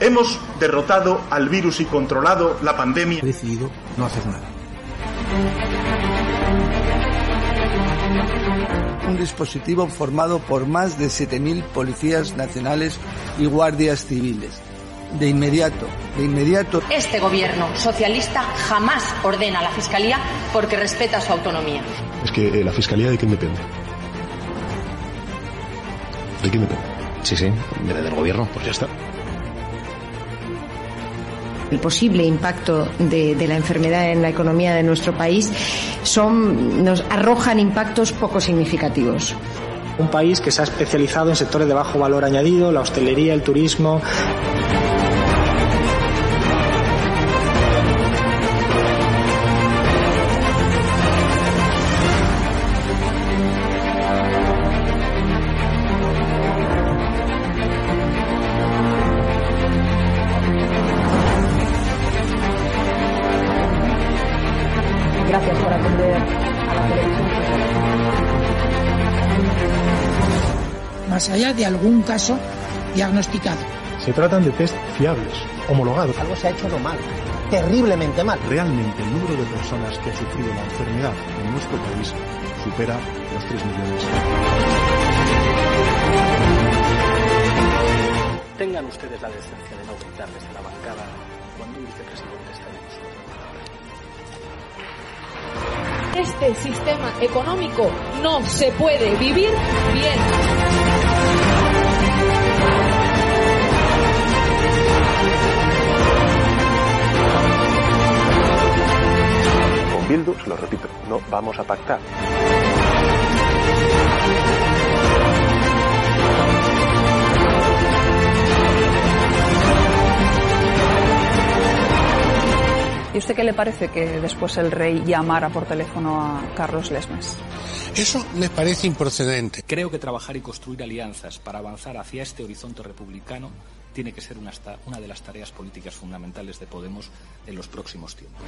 Hemos derrotado al virus y controlado la pandemia. He decidido no hacer nada. Un dispositivo formado por más de 7.000 policías nacionales y guardias civiles. De inmediato, de inmediato. Este gobierno socialista jamás ordena a la Fiscalía porque respeta su autonomía. Es que eh, la Fiscalía de quién depende. ¿De quién depende? Sí, sí, debe del gobierno, pues ya está. El posible impacto de, de, la enfermedad en la economía de nuestro país son, nos arrojan impactos poco significativos. Un país que se ha especializado en sectores de bajo valor añadido, la hostelería, el turismo. Allá de algún caso diagnosticado. Se tratan de test fiables, homologados. Algo se ha hecho no mal, terriblemente mal. Realmente el número de personas que ha sufrido la enfermedad en nuestro país supera los 3 millones. Tengan ustedes la decencia de no gritar desde la bancada cuando un vicepresidente está en este sistema económico no se puede vivir bien. Con Bildu, se lo repito, no vamos a pactar. Qué le parece que después el rey llamara por teléfono a Carlos Lesmes? Eso me parece improcedente. Creo que trabajar y construir alianzas para avanzar hacia este horizonte republicano tiene que ser una, una de las tareas políticas fundamentales de Podemos en los próximos tiempos.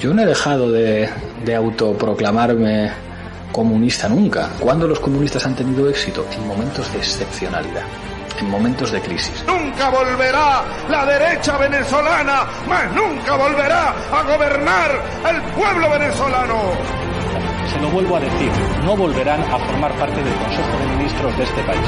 Yo no he dejado de, de autoproclamarme comunista nunca. ¿Cuándo los comunistas han tenido éxito? En momentos de excepcionalidad, en momentos de crisis. Nunca volverá la derecha venezolana, más nunca volverá a gobernar el pueblo venezolano. Se lo vuelvo a decir, no volverán a formar parte del Consejo de Ministros de este país.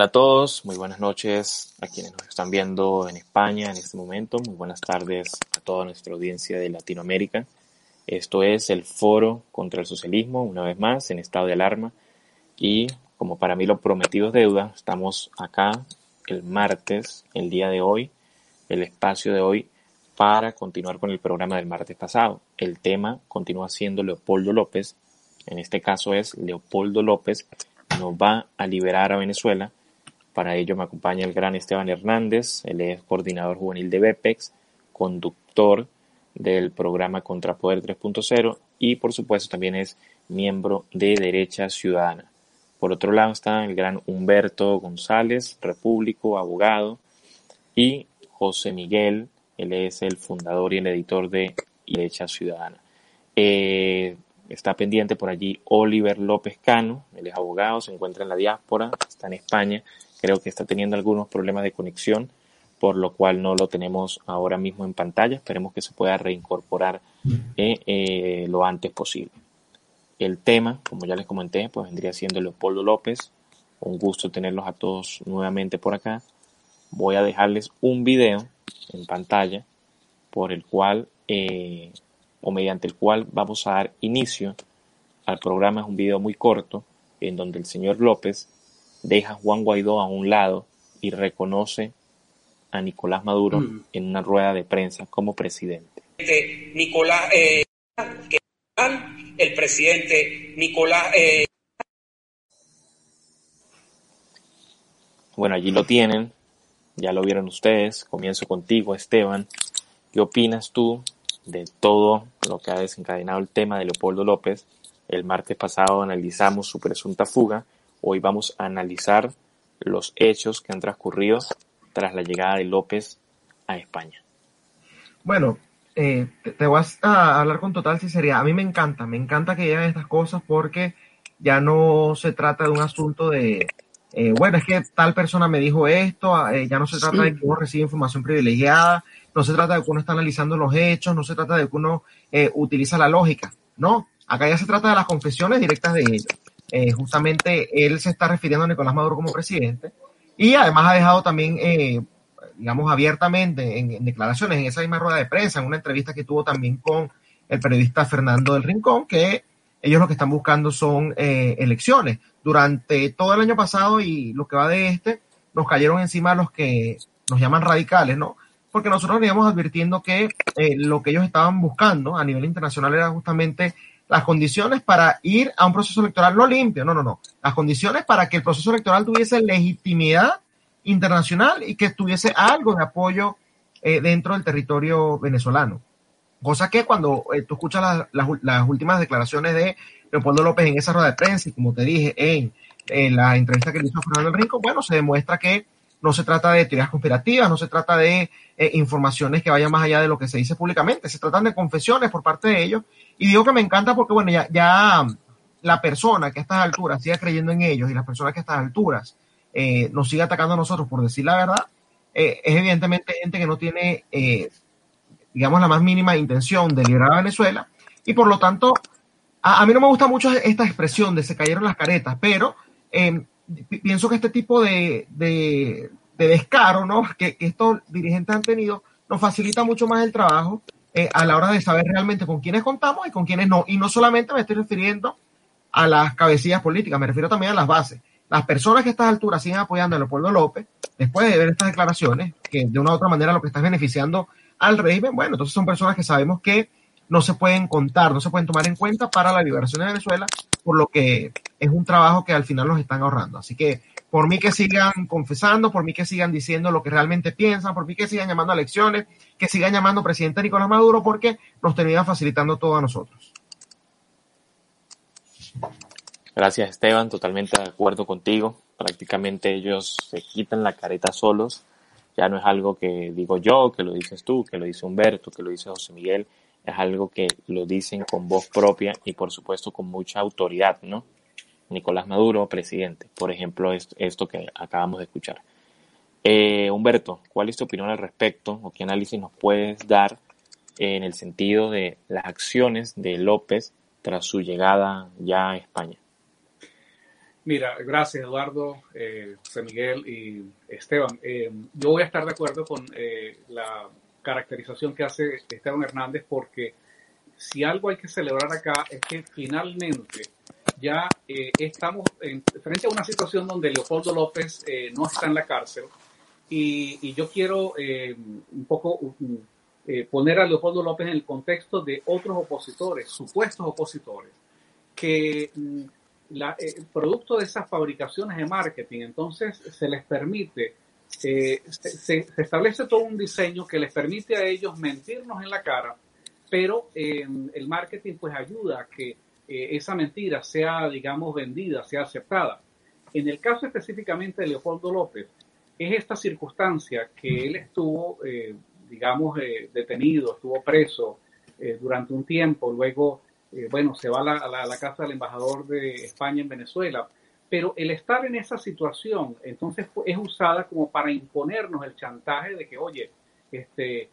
Hola a todos, muy buenas noches a quienes nos están viendo en España en este momento, muy buenas tardes a toda nuestra audiencia de Latinoamérica. Esto es el Foro contra el Socialismo, una vez más, en estado de alarma. Y como para mí lo prometido es deuda, estamos acá el martes, el día de hoy, el espacio de hoy, para continuar con el programa del martes pasado. El tema continúa siendo Leopoldo López, en este caso es Leopoldo López nos va a liberar a Venezuela. Para ello me acompaña el gran Esteban Hernández, él es coordinador juvenil de BEPEX, conductor del programa Contrapoder 3.0 y por supuesto también es miembro de Derecha Ciudadana. Por otro lado está el gran Humberto González, repúblico, abogado, y José Miguel, él es el fundador y el editor de Derecha Ciudadana. Eh, está pendiente por allí Oliver López Cano, él es abogado, se encuentra en la diáspora, está en España, creo que está teniendo algunos problemas de conexión, por lo cual no lo tenemos ahora mismo en pantalla, esperemos que se pueda reincorporar eh, eh, lo antes posible. El tema, como ya les comenté, pues vendría siendo Leopoldo López. Un gusto tenerlos a todos nuevamente por acá. Voy a dejarles un video en pantalla por el cual eh, o mediante el cual vamos a dar inicio al programa. Es un video muy corto en donde el señor López deja a Juan Guaidó a un lado y reconoce a Nicolás Maduro mm. en una rueda de prensa como presidente. Nicolás, eh, el presidente Nicolás. Eh, bueno, allí lo tienen, ya lo vieron ustedes. Comienzo contigo, Esteban. ¿Qué opinas tú de todo lo que ha desencadenado el tema de Leopoldo López? El martes pasado analizamos su presunta fuga. Hoy vamos a analizar los hechos que han transcurrido tras la llegada de López a España. Bueno, eh, te, voy a hablar con total sinceridad. A mí me encanta, me encanta que lleguen estas cosas porque ya no se trata de un asunto de, eh, bueno, es que tal persona me dijo esto, eh, ya no se trata de que uno reciba información privilegiada, no se trata de que uno está analizando los hechos, no se trata de que uno utiliza la lógica, no, acá ya se trata de las confesiones directas de ellos. Justamente él se está refiriendo a Nicolás Maduro como presidente y además ha dejado también digamos, abiertamente en, declaraciones en esa misma rueda de prensa, en una entrevista que tuvo también con el periodista Fernando del Rincón, que ellos lo que están buscando son eh, elecciones. Durante todo el año pasado y lo que va de este, nos cayeron encima los que nos llaman radicales, ¿no? Porque nosotros veníamos advirtiendo que eh, lo que ellos estaban buscando a nivel internacional era justamente las condiciones para ir a un proceso electoral no limpio, no, no, no. Las condiciones para que el proceso electoral tuviese legitimidad internacional y que tuviese algo de apoyo eh, dentro del territorio venezolano. Cosa que cuando eh, tú escuchas las, últimas declaraciones de Leopoldo López en esa rueda de prensa y como te dije en, la entrevista que le hizo Fernando Rico, bueno, se demuestra que no se trata de teorías conspirativas, no se trata de eh, informaciones que vayan más allá de lo que se dice públicamente, se tratan de confesiones por parte de ellos. Y digo que me encanta porque, bueno, ya, ya la persona que a estas alturas siga creyendo en ellos y las personas que a estas alturas eh, nos sigue atacando a nosotros por decir la verdad, eh, es evidentemente gente que no tiene, eh, digamos, la más mínima intención de liberar a Venezuela y por lo tanto, a, mí no me gusta mucho esta expresión de se cayeron las caretas, pero em, pienso que este tipo de, de, descaro ¿no? que, estos dirigentes han tenido nos facilita mucho más el trabajo a la hora de saber realmente con quiénes contamos y con quiénes no. Y no solamente me estoy refiriendo a las cabecillas políticas, me refiero también a las bases las personas que a estas alturas siguen apoyando a Leopoldo López, después de ver estas declaraciones, que de una u otra manera lo que están beneficiando al régimen, bueno, entonces son personas que sabemos que no se pueden contar, no se pueden tomar en cuenta para la liberación de Venezuela, por lo que es un trabajo que al final los están ahorrando. Así que por mí que sigan confesando, por mí que sigan diciendo lo que realmente piensan, por mí que sigan llamando a elecciones, que sigan llamando presidente Nicolás Maduro, porque nos tenían facilitando todo a nosotros. Gracias Esteban, totalmente de acuerdo contigo. Prácticamente ellos se quitan la careta solos. Ya no es algo que digo yo, que lo dices tú, que lo dice Humberto, que lo dice José Miguel. Es algo que lo dicen con voz propia y por supuesto con mucha autoridad, ¿no? Nicolás Maduro, presidente. Por ejemplo, esto, que acabamos de escuchar. Eh, Humberto, ¿cuál es tu opinión al respecto o qué análisis nos puedes dar en el sentido de las acciones de López tras su llegada ya a España? Mira, gracias Eduardo, eh, José Miguel y Esteban. Eh, yo voy a estar de acuerdo con eh, la caracterización que hace Esteban Hernández porque si algo hay que celebrar acá es que finalmente ya eh, estamos en, frente a una situación donde Leopoldo López eh, no está en la cárcel. Y, y yo quiero eh, un poco poner a Leopoldo López en el contexto de otros opositores, supuestos opositores, que mm, la, producto de esas fabricaciones de marketing, entonces se les permite, se, se, establece todo un diseño que les permite a ellos mentirnos en la cara, pero el marketing pues ayuda a que eh, esa mentira sea, digamos, vendida, sea aceptada. En el caso específicamente de Leopoldo López, es esta circunstancia que él estuvo, eh, digamos, eh, detenido, estuvo preso durante un tiempo, luego, bueno, se va a la, casa del embajador de España en Venezuela, pero el estar en esa situación, entonces es usada como para imponernos el chantaje de que, oye, este,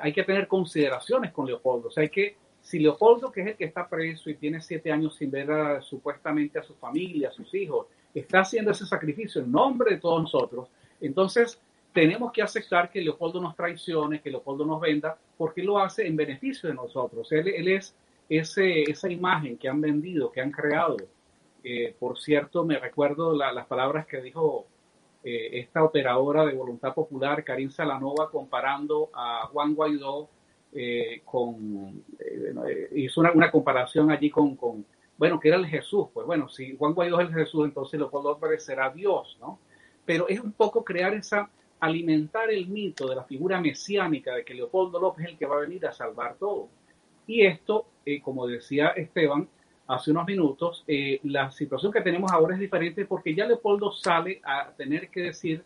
hay que tener consideraciones con Leopoldo, o sea, hay que si Leopoldo, que es el que está preso y tiene siete años sin ver supuestamente a su familia, a sus hijos, está haciendo ese sacrificio en nombre de todos nosotros, entonces tenemos que aceptar que Leopoldo nos traicione, que Leopoldo nos venda, porque lo hace en beneficio de nosotros. Él, es ese, esa imagen que han vendido, que han creado. Eh, por cierto, me recuerdo las palabras que dijo eh, esta operadora de voluntad popular, Karin Salanova, comparando a Juan Guaidó eh, con, hizo una, comparación allí con, con, bueno, que era el Jesús, pues bueno, si Juan Guaidó es el Jesús, entonces Leopoldo López será Dios, ¿no? Pero es un poco crear esa, alimentar el mito de la figura mesiánica de que Leopoldo López es el que va a venir a salvar todo. Y esto, como decía Esteban hace unos minutos, la situación que tenemos ahora es diferente porque ya Leopoldo sale a tener que decir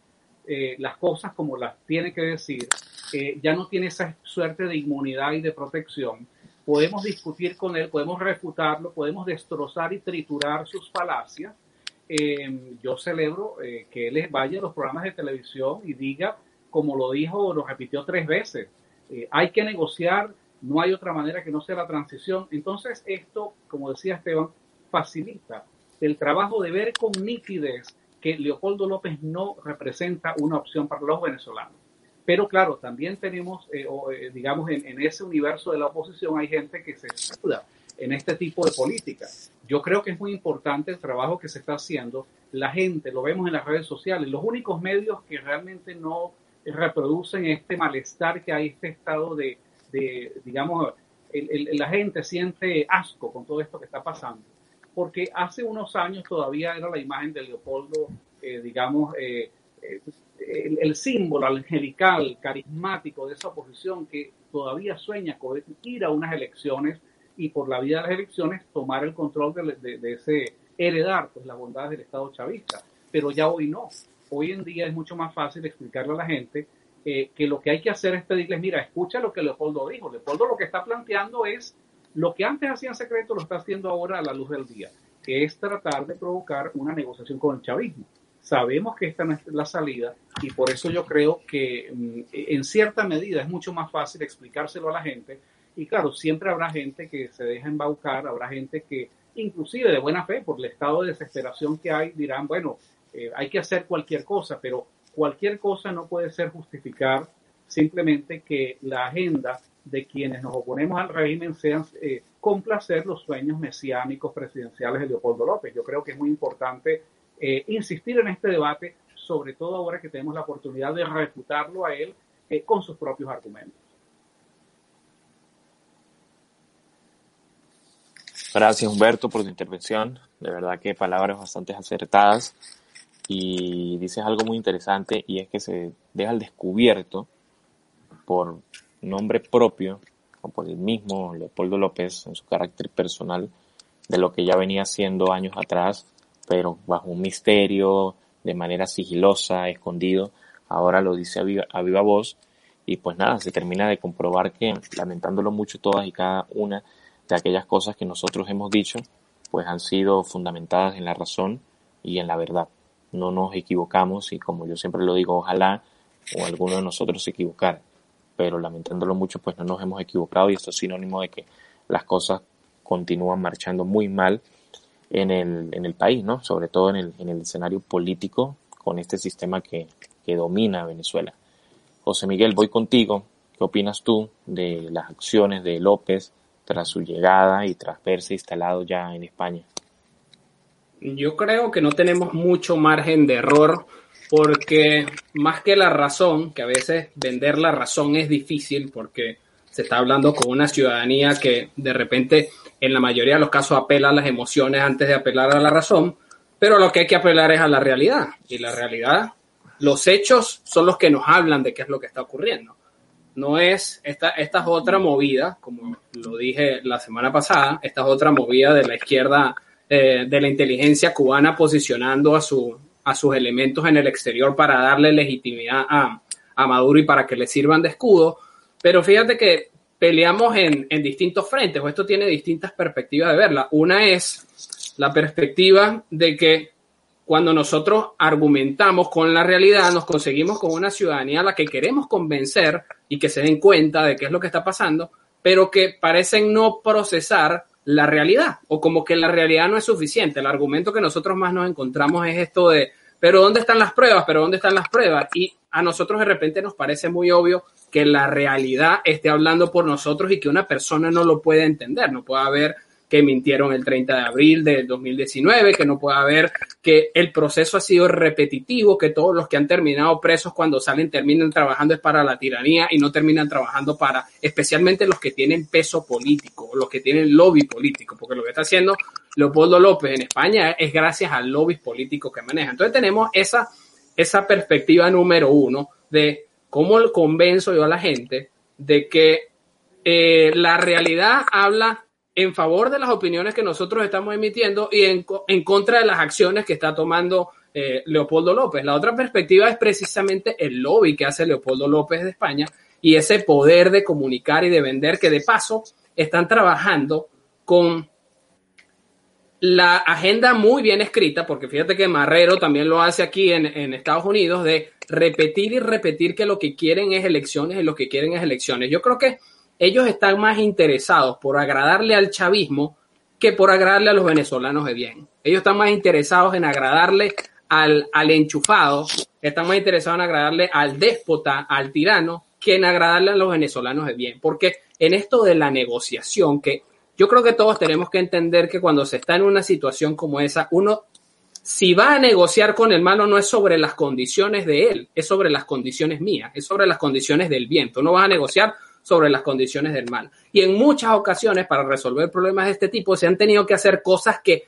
eh, las cosas como las tiene que decir, eh, ya no tiene esa suerte de inmunidad y de protección. Podemos discutir con él, podemos refutarlo, podemos destrozar y triturar sus falacias. Eh, yo celebro que él vaya a los programas de televisión y diga, como lo dijo, lo repitió tres veces, hay que negociar, no hay otra manera que no sea la transición. Entonces esto, como decía Esteban, facilita el trabajo de ver con nitidez que Leopoldo López no representa una opción para los venezolanos. Pero claro, también tenemos, eh, eh, digamos, en, ese universo de la oposición hay gente que se escuda en este tipo de política. Yo creo que es muy importante el trabajo que se está haciendo. La gente, lo vemos en las redes sociales, los únicos medios que realmente no reproducen este malestar que hay, este estado de, digamos, la gente siente asco con todo esto que está pasando porque hace unos años todavía era la imagen de Leopoldo, eh, digamos, eh, eh, el, símbolo angelical, carismático de esa oposición que todavía sueña con ir a unas elecciones y por la vía de las elecciones tomar el control de, ese, heredar pues las bondades del Estado chavista. Pero ya hoy no. Hoy en día es mucho más fácil explicarle a la gente que lo que hay que hacer es pedirles, mira, escucha lo que Leopoldo dijo. Leopoldo lo que está planteando es lo que antes hacía en secreto lo está haciendo ahora a la luz del día, que es tratar de provocar una negociación con el chavismo. Sabemos que esta no es la salida y por eso yo creo que mm, en cierta medida es mucho más fácil explicárselo a la gente y claro, siempre habrá gente que se deja embaucar, habrá gente que inclusive de buena fe por el estado de desesperación que hay dirán, bueno, eh, hay que hacer cualquier cosa, pero cualquier cosa no puede ser justificar simplemente que la agenda de quienes nos oponemos al régimen sean eh, complacer los sueños mesiánicos presidenciales de Leopoldo López. Yo creo que es muy importante eh, insistir en este debate, sobre todo ahora que tenemos la oportunidad de refutarlo a él eh, con sus propios argumentos. Gracias Humberto por tu intervención. De verdad que palabras bastante acertadas y dices algo muy interesante y es que se deja al descubierto por nombre propio, o por el mismo Leopoldo López, en su carácter personal, de lo que ya venía haciendo años atrás, pero bajo un misterio, de manera sigilosa, escondido, ahora lo dice a viva, voz, y pues nada, se termina de comprobar que, lamentándolo mucho todas y cada una de aquellas cosas que nosotros hemos dicho, pues han sido fundamentadas en la razón y en la verdad. No nos equivocamos y como yo siempre lo digo, ojalá o alguno de nosotros se equivocara pero lamentándolo mucho, pues no nos hemos equivocado y esto es sinónimo de que las cosas continúan marchando muy mal en el, en el país, ¿no? Sobre todo en el, en el escenario político con este sistema que, que domina Venezuela. José Miguel, voy contigo. ¿Qué opinas tú de las acciones de López tras su llegada y tras verse instalado ya en España? Yo creo que no tenemos mucho margen de error porque más que la razón, que a veces vender la razón es difícil porque se está hablando con una ciudadanía que de repente en la mayoría de los casos apela a las emociones antes de apelar a la razón, pero lo que hay que apelar es a la realidad. Y la realidad, los hechos son los que nos hablan de qué es lo que está ocurriendo. No es, esta, esta es otra movida, como lo dije la semana pasada, esta es otra movida de la izquierda, eh, de la inteligencia cubana posicionando a, su, a sus elementos en el exterior para darle legitimidad a, a Maduro y para que le sirvan de escudo. Pero fíjate que peleamos en, en distintos frentes, o esto tiene distintas perspectivas de verla. Una es la perspectiva de que cuando nosotros argumentamos con la realidad, nos conseguimos con una ciudadanía a la que queremos convencer y que se den cuenta de qué es lo que está pasando, pero que parecen no procesar la realidad o como que la realidad no es suficiente. El argumento que nosotros más nos encontramos es esto de, pero ¿dónde están las pruebas? ¿Pero dónde están las pruebas? Y a nosotros de repente nos parece muy obvio que la realidad esté hablando por nosotros y que una persona no lo puede entender, no puede haber que mintieron el 30 de abril del 2019, que no puede haber que el proceso ha sido repetitivo, que todos los que han terminado presos cuando salen terminan trabajando es para la tiranía y no terminan trabajando para, especialmente los que tienen peso político, los que tienen lobby político, porque lo que está haciendo Leopoldo López en España es gracias al lobby político que maneja. Entonces tenemos esa, esa perspectiva número uno de cómo convenzo yo a la gente de que eh, la realidad habla en favor de las opiniones que nosotros estamos emitiendo y en, en contra de las acciones que está tomando eh, Leopoldo López. La otra perspectiva es precisamente el lobby que hace Leopoldo López de España y ese poder de comunicar y de vender que de paso están trabajando con la agenda muy bien escrita, porque fíjate que Marrero también lo hace aquí en, en, Estados Unidos, de repetir y repetir que lo que quieren es elecciones y lo que quieren es elecciones. Yo creo que ellos están más interesados por agradarle al chavismo que por agradarle a los venezolanos de bien. Ellos están más interesados en agradarle al, al enchufado, están más interesados en agradarle al déspota, al tirano, que en agradarle a los venezolanos de bien. Porque en esto de la negociación, que yo creo que todos tenemos que entender que cuando se está en una situación como esa, uno, si va a negociar con el malo, no es sobre las condiciones de él, es sobre las condiciones mías, es sobre las condiciones del viento. No vas a negociar sobre las condiciones del mal. Y en muchas ocasiones, para resolver problemas de este tipo, se han tenido que hacer cosas que,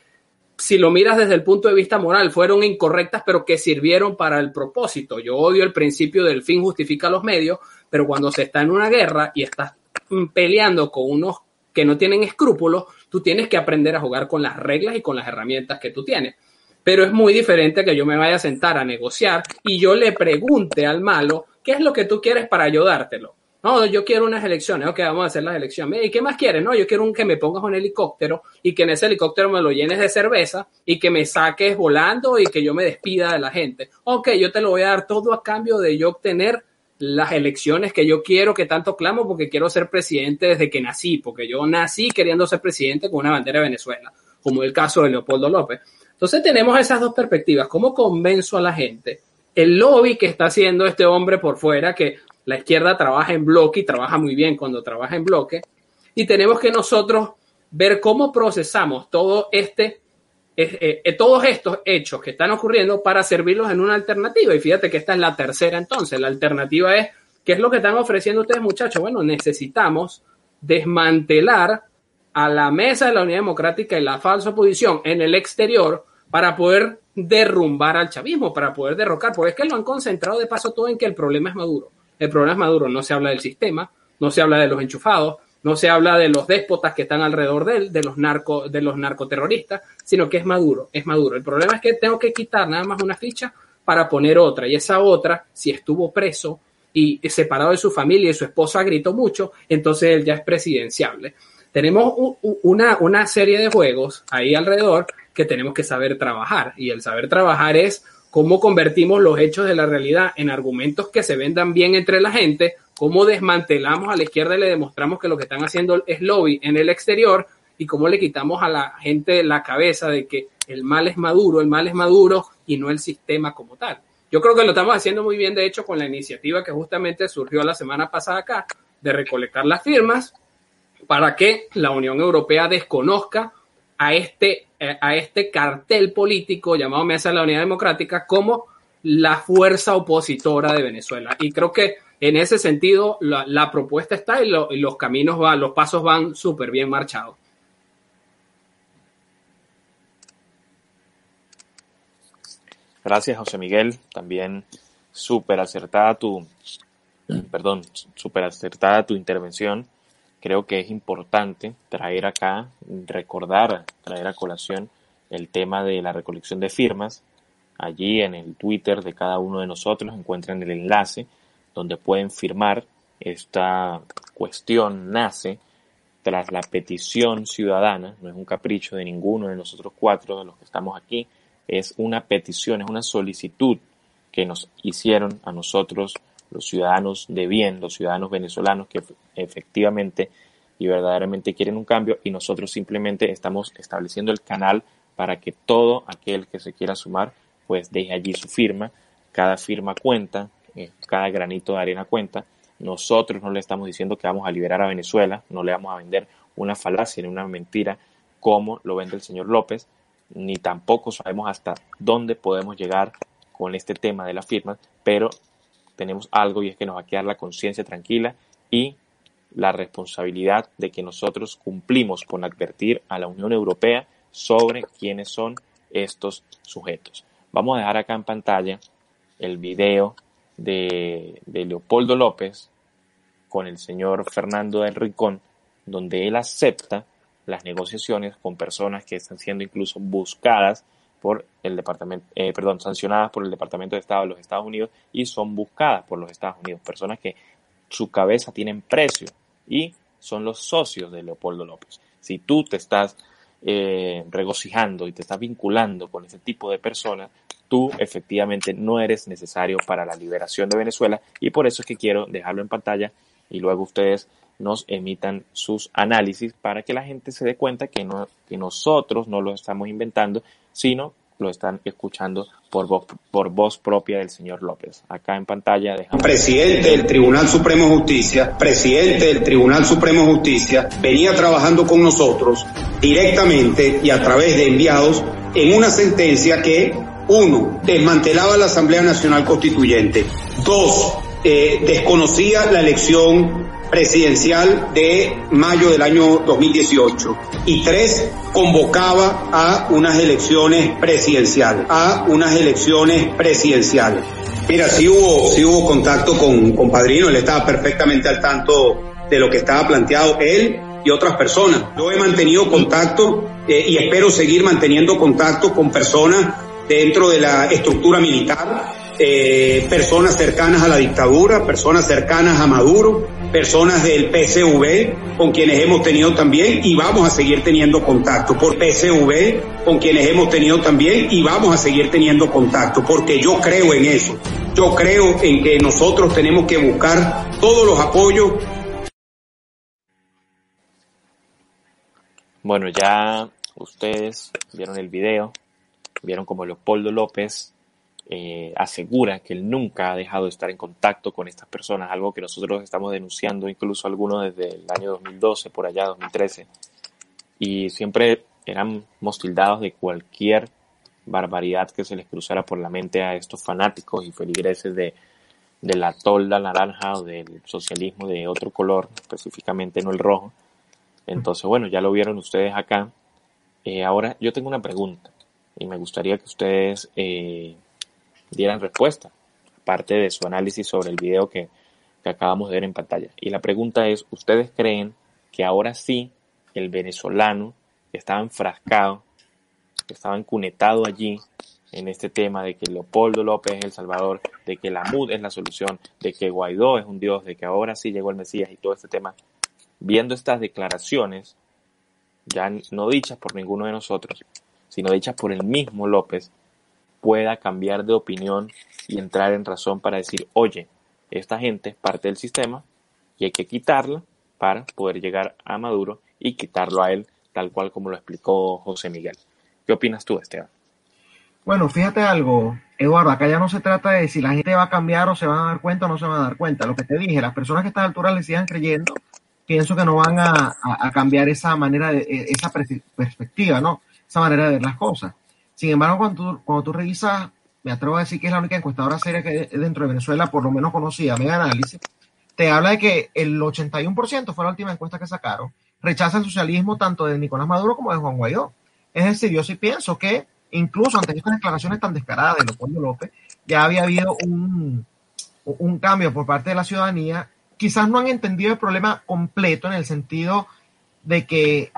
si lo miras desde el punto de vista moral, fueron incorrectas, pero que sirvieron para el propósito. Yo odio el principio del fin justifica los medios, pero cuando se está en una guerra y estás peleando con unos que no tienen escrúpulos, tú tienes que aprender a jugar con las reglas y con las herramientas que tú tienes. Pero es muy diferente que yo me vaya a sentar a negociar y yo le pregunte al malo, ¿qué es lo que tú quieres para ayudártelo? No, yo quiero unas elecciones. Ok, vamos a hacer las elecciones. ¿Y qué más quieres? No, yo quiero un que me pongas un helicóptero y que en ese helicóptero me lo llenes de cerveza y que me saques volando y que yo me despida de la gente. Ok, yo te lo voy a dar todo a cambio de yo obtener las elecciones que yo quiero, que tanto clamo, porque quiero ser presidente desde que nací, porque yo nací queriendo ser presidente con una bandera de Venezuela, como el caso de Leopoldo López. Entonces tenemos esas dos perspectivas. ¿Cómo convenzo a la gente? El lobby que está haciendo este hombre por fuera, que la izquierda trabaja en bloque y trabaja muy bien cuando trabaja en bloque. Y tenemos que nosotros ver cómo procesamos todo este, eh, eh, todos estos hechos que están ocurriendo para servirlos en una alternativa. Y fíjate que esta es la tercera entonces. La alternativa es, ¿qué es lo que están ofreciendo ustedes muchachos? Bueno, necesitamos desmantelar a la mesa de la Unidad Democrática y la falsa oposición en el exterior para poder derrumbar al chavismo, para poder derrocar, porque es que lo han concentrado de paso todo en que el problema es Maduro. El problema es Maduro, no se habla del sistema, no se habla de los enchufados, no se habla de los déspotas que están alrededor de él, de los narco, de los narcoterroristas, sino que es Maduro, es Maduro. El problema es que tengo que quitar nada más una ficha para poner otra, y esa otra, si estuvo preso y separado de su familia y su esposa gritó mucho, entonces él ya es presidenciable. Tenemos una, una serie de juegos ahí alrededor que tenemos que saber trabajar, y el saber trabajar es cómo convertimos los hechos de la realidad en argumentos que se vendan bien entre la gente, cómo desmantelamos a la izquierda y le demostramos que lo que están haciendo es lobby en el exterior y cómo le quitamos a la gente la cabeza de que el mal es Maduro, el mal es Maduro y no el sistema como tal. Yo creo que lo estamos haciendo muy bien, de hecho, con la iniciativa que justamente surgió la semana pasada acá, de recolectar las firmas para que la Unión Europea desconozca a este, eh, a este cartel político llamado Mesa de la Unidad Democrática como la fuerza opositora de Venezuela. Y creo que en ese sentido la, propuesta está y, y, los caminos van, los pasos van súper bien marchados. Gracias, José Miguel. También súper acertada tu, perdón, súper acertada tu intervención. Creo que es importante traer acá, recordar, traer a colación el tema de la recolección de firmas. Allí en el Twitter de cada uno de nosotros encuentran el enlace donde pueden firmar. Esta cuestión nace tras la petición ciudadana, no es un capricho de ninguno de nosotros cuatro de los que estamos aquí, es una petición, es una solicitud que nos hicieron a nosotros los ciudadanos de bien, los ciudadanos venezolanos que efectivamente y verdaderamente quieren un cambio y nosotros simplemente estamos estableciendo el canal para que todo aquel que se quiera sumar pues deje allí su firma, cada firma cuenta, eh, cada granito de arena cuenta, nosotros no le estamos diciendo que vamos a liberar a Venezuela, no le vamos a vender una falacia ni una mentira como lo vende el señor López, ni tampoco sabemos hasta dónde podemos llegar con este tema de las firmas, pero tenemos algo y es que nos va a quedar la conciencia tranquila y la responsabilidad de que nosotros cumplimos con advertir a la Unión Europea sobre quiénes son estos sujetos. Vamos a dejar acá en pantalla el video de, de Leopoldo López con el señor Fernando del Rincón, donde él acepta las negociaciones con personas que están siendo incluso buscadas por el departamento, eh, perdón, sancionadas por el Departamento de Estado de los Estados Unidos y son buscadas por los Estados Unidos, personas que su cabeza tienen precio y son los socios de Leopoldo López. Si tú te estás eh, regocijando y te estás vinculando con ese tipo de personas, tú efectivamente no eres necesario para la liberación de Venezuela y por eso es que quiero dejarlo en pantalla y luego ustedes nos emitan sus análisis para que la gente se dé cuenta que, no, que nosotros no lo estamos inventando, sino lo están escuchando por voz, por voz propia del señor López. Acá en pantalla dejamos. Presidente del Tribunal Supremo de Justicia, presidente del Tribunal Supremo de Justicia, venía trabajando con nosotros directamente y a través de enviados en una sentencia que, uno, desmantelaba la Asamblea Nacional Constituyente, dos, eh, desconocía la elección presidencial de mayo del año 2018 y tres convocaba a unas elecciones presidenciales, a unas elecciones presidenciales. Mira, sí hubo, sí hubo contacto con, con Padrino, él estaba perfectamente al tanto de lo que estaba planteado él y otras personas. Yo he mantenido contacto eh, y espero seguir manteniendo contacto con personas dentro de la estructura militar, eh, personas cercanas a la dictadura, personas cercanas a Maduro, personas del PSV con quienes hemos tenido también y vamos a seguir teniendo contacto, por PSV con quienes hemos tenido también y vamos a seguir teniendo contacto, porque yo creo en eso. Yo creo en que nosotros tenemos que buscar todos los apoyos. Bueno, ya ustedes vieron el video, vieron como Leopoldo López eh, asegura que él nunca ha dejado de estar en contacto con estas personas, algo que nosotros estamos denunciando incluso algunos desde el año 2012, por allá 2013, y siempre eran tildados de cualquier barbaridad que se les cruzara por la mente a estos fanáticos y feligreses de, de la tolda naranja o del socialismo de otro color, específicamente no el rojo. Entonces, bueno, ya lo vieron ustedes acá. Eh, ahora yo tengo una pregunta y me gustaría que ustedes eh, dieran respuesta, aparte de su análisis sobre el video que, acabamos de ver en pantalla. Y la pregunta es, ¿ustedes creen que ahora sí el venezolano que estaba enfrascado, que estaba encunetado allí en este tema de que Leopoldo López es el Salvador, de que la MUD es la solución, de que Guaidó es un Dios, de que ahora sí llegó el Mesías y todo este tema, viendo estas declaraciones, ya no dichas por ninguno de nosotros, sino dichas por el mismo López, pueda cambiar de opinión y entrar en razón para decir, oye, esta gente es parte del sistema y hay que quitarla para poder llegar a Maduro y quitarlo a él tal cual como lo explicó José Miguel. ¿Qué opinas tú, Esteban? Bueno, fíjate algo, Eduardo, acá ya no se trata de si la gente va a cambiar o se van a dar cuenta o no se van a dar cuenta. Lo que te dije, las personas que a esta altura le sigan creyendo, pienso que no van a, a, cambiar esa manera, de, e, esa perspectiva, ¿no? Esa manera de ver las cosas. Sin embargo, cuando tú, cuando tú revisas, me atrevo a decir que es la única encuestadora seria que dentro de Venezuela, por lo menos conocida, Mega Análisis, te habla de que el 81% fue la última encuesta que sacaron, rechaza el socialismo tanto de Nicolás Maduro como de Juan Guaidó. Es decir, yo sí pienso que incluso ante estas declaraciones tan descaradas de Leopoldo López, ya había habido un, un cambio por parte de la ciudadanía. Quizás no han entendido el problema completo en el sentido de que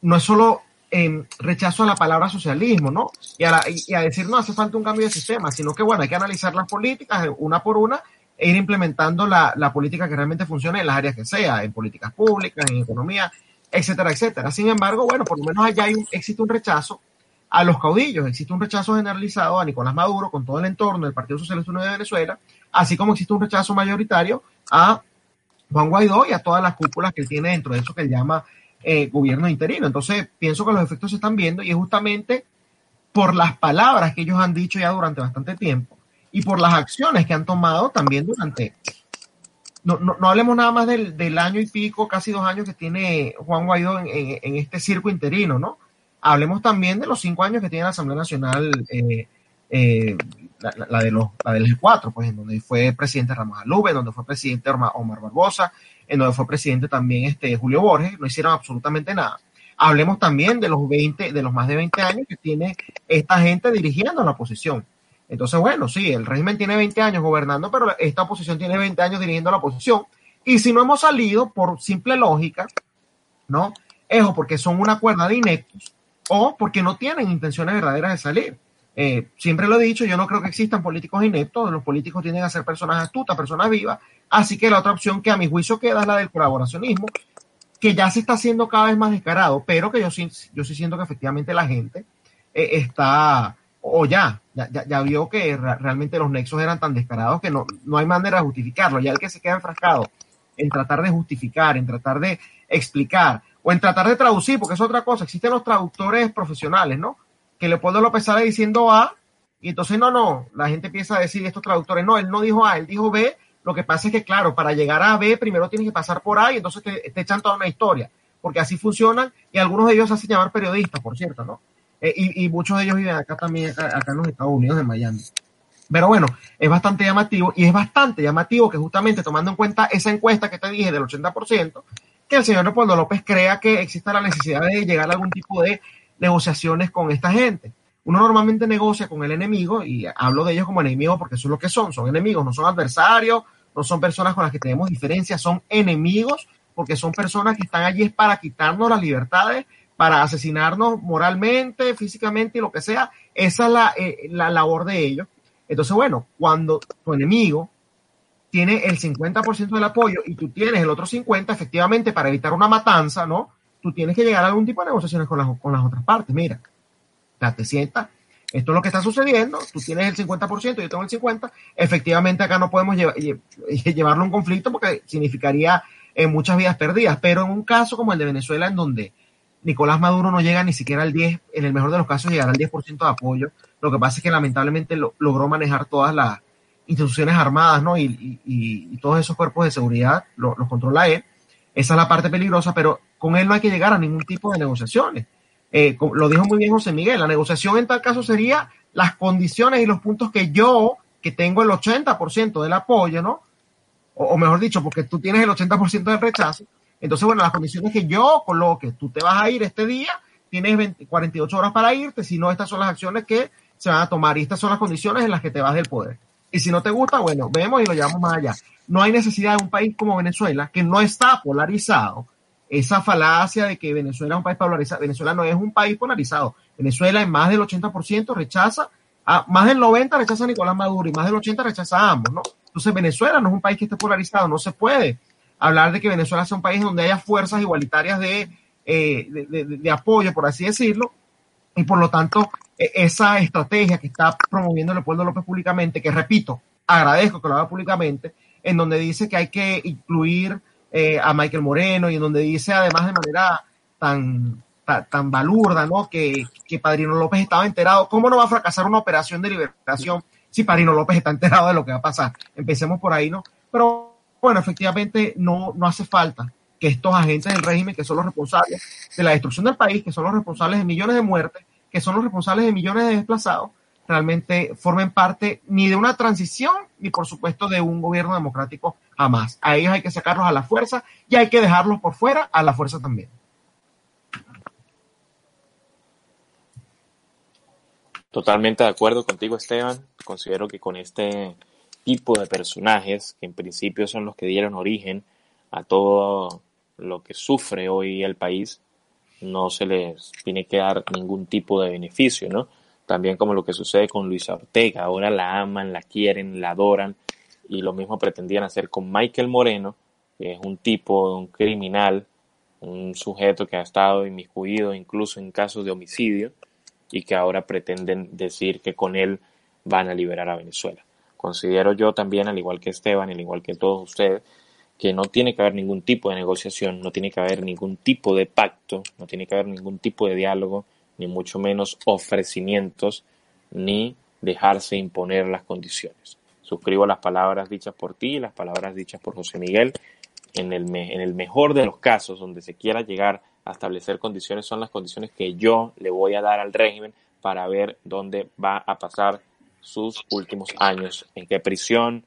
no es solo eh, rechazo a la palabra socialismo, ¿no? Y a, y a, decir, no, hace falta un cambio de sistema, sino que, bueno, hay que analizar las políticas una por una e ir implementando la, la política que realmente funcione en las áreas que sea, en políticas públicas, en economía, etcétera, etcétera. Sin embargo, bueno, por lo menos allá hay un, existe un rechazo a los caudillos. Existe un rechazo generalizado a Nicolás Maduro con todo el entorno del Partido Socialista Unido de Venezuela, así como existe un rechazo mayoritario a Juan Guaidó y a todas las cúpulas que él tiene dentro de eso que él llama eh, gobierno interino. Entonces, pienso que los efectos se están viendo y es justamente por las palabras que ellos han dicho ya durante bastante tiempo y por las acciones que han tomado también durante... No, no, no hablemos nada más del, del, año y pico, casi dos años que tiene Juan Guaidó en, en, este circo interino, ¿no? Hablemos también de los cinco años que tiene la Asamblea Nacional, eh, eh, la, de los, la del G4, pues en donde fue presidente Ramos Alube, donde fue presidente Omar Barbosa, en donde fue presidente también este Julio Borges, no hicieron absolutamente nada. Hablemos también de los 20, de los más de 20 años que tiene esta gente dirigiendo la oposición. Entonces, bueno, sí, el régimen tiene 20 años gobernando, pero esta oposición tiene 20 años dirigiendo la oposición. Y si no hemos salido, por simple lógica, ¿no? Es porque son una cuerda de ineptos o porque no tienen intenciones verdaderas de salir. Eh, siempre lo he dicho, yo no creo que existan políticos ineptos, los políticos tienden a ser personas astutas, personas vivas, así que la otra opción que a mi juicio queda es la del colaboracionismo, que ya se está haciendo cada vez más descarado, pero que yo sí, yo sí siento que efectivamente la gente eh, está, o ya, ya, ya, vio que realmente los nexos eran tan descarados que no, no hay manera de justificarlo, ya el que se queda enfrascado en tratar de justificar, en tratar de explicar, o en tratar de traducir, porque es otra cosa. Existen los traductores profesionales, ¿no? Que le puedo López sale diciendo A, y entonces no, no, la gente empieza a decir estos traductores, no, él no dijo A, él dijo B. Lo que pasa es que, claro, para llegar a B primero tienes que pasar por A y entonces te, echan toda una historia, porque así funcionan y algunos de ellos se hacen llamar periodistas, por cierto, ¿no? Eh, y, y, muchos de ellos viven acá también, acá, acá en los Estados Unidos, en Miami. Pero bueno, es bastante llamativo y es bastante llamativo que justamente tomando en cuenta esa encuesta que te dije del 80%, que el señor Leopoldo López crea que exista la necesidad de llegar a algún tipo de negociaciones con esta gente. Uno normalmente negocia con el enemigo y hablo de ellos como enemigos porque eso es lo que son, son enemigos, no son adversarios, no son personas con las que tenemos diferencias, son enemigos porque son personas que están allí para quitarnos las libertades, para asesinarnos moralmente, físicamente y lo que sea. Esa es la, eh, la labor de ellos. Entonces, bueno, cuando tu enemigo tiene el 50% del apoyo y tú tienes el otro 50%, efectivamente, para evitar una matanza, ¿no? Tú tienes que llegar a algún tipo de negociaciones con las, con las otras partes. Mira, te sientas, esto es lo que está sucediendo, tú tienes el 50%, yo tengo el 50%, efectivamente acá no podemos llevar, llevarlo a un conflicto porque significaría eh, muchas vidas perdidas, pero en un caso como el de Venezuela, en donde Nicolás Maduro no llega ni siquiera al 10, en el mejor de los casos llegará al 10% de apoyo, lo que pasa es que lamentablemente lo, logró manejar todas las instituciones armadas, ¿no? Y, todos esos cuerpos de seguridad los lo controla él. Esa es la parte peligrosa, pero con él no hay que llegar a ningún tipo de negociaciones. Eh, lo dijo muy bien José Miguel, la negociación en tal caso sería las condiciones y los puntos que yo, que tengo el 80% del apoyo, ¿no? O, o, mejor dicho, porque tú tienes el 80% del rechazo. Entonces, bueno, las condiciones que yo coloque, tú te vas a ir este día, tienes 20, 48 horas para irte, si no, estas son las acciones que se van a tomar y estas son las condiciones en las que te vas del poder. Y si no te gusta, bueno, vemos y lo llevamos más allá. No hay necesidad de un país como Venezuela, que no está polarizado, esa falacia de que Venezuela es un país polarizado. Venezuela no es un país polarizado. Venezuela en más del 80% rechaza, más del 90% rechaza a Nicolás Maduro y más del 80% rechaza a ambos, ¿no? Entonces Venezuela no es un país que esté polarizado, no se puede hablar de que Venezuela sea un país donde haya fuerzas igualitarias de, eh, de, de, apoyo, por así decirlo, y por lo tanto esa estrategia que está promoviendo Leopoldo López públicamente, que repito, agradezco que lo haga públicamente, en donde dice que hay que incluir eh, a Michael Moreno y en donde dice además de manera tan, tan balurda, ¿no? Que, que Padrino López estaba enterado. ¿Cómo no va a fracasar una operación de liberación si Padrino López está enterado de lo que va a pasar? Empecemos por ahí, ¿no? Pero bueno, efectivamente no, no hace falta que estos agentes del régimen, que son los responsables de la destrucción del país, que son los responsables de millones de muertes, que son los responsables de millones de desplazados, realmente formen parte ni de una transición ni por supuesto de un gobierno democrático jamás. A ellos hay que sacarlos a la fuerza y hay que dejarlos por fuera a la fuerza también. Totalmente de acuerdo contigo, Esteban. Considero que con este tipo de personajes, que en principio son los que dieron origen a todo lo que sufre hoy el país, no se les tiene que dar ningún tipo de beneficio, ¿no? También como lo que sucede con Luisa Ortega, ahora la aman, la quieren, la adoran, y lo mismo pretendían hacer con Michael Moreno, que es un tipo, un criminal, un sujeto que ha estado inmiscuido incluso en casos de homicidio, y que ahora pretenden decir que con él van a liberar a Venezuela. Considero yo también, al igual que Esteban, al igual que todos ustedes, que no tiene que haber ningún tipo de negociación, no tiene que haber ningún tipo de pacto, no tiene que haber ningún tipo de diálogo, ni mucho menos ofrecimientos, ni dejarse imponer las condiciones. Suscribo las palabras dichas por ti y las palabras dichas por José Miguel. En el, en el mejor de los casos, donde se quiera llegar a establecer condiciones son las condiciones que yo le voy a dar al régimen para ver dónde va a pasar sus últimos años, en qué prisión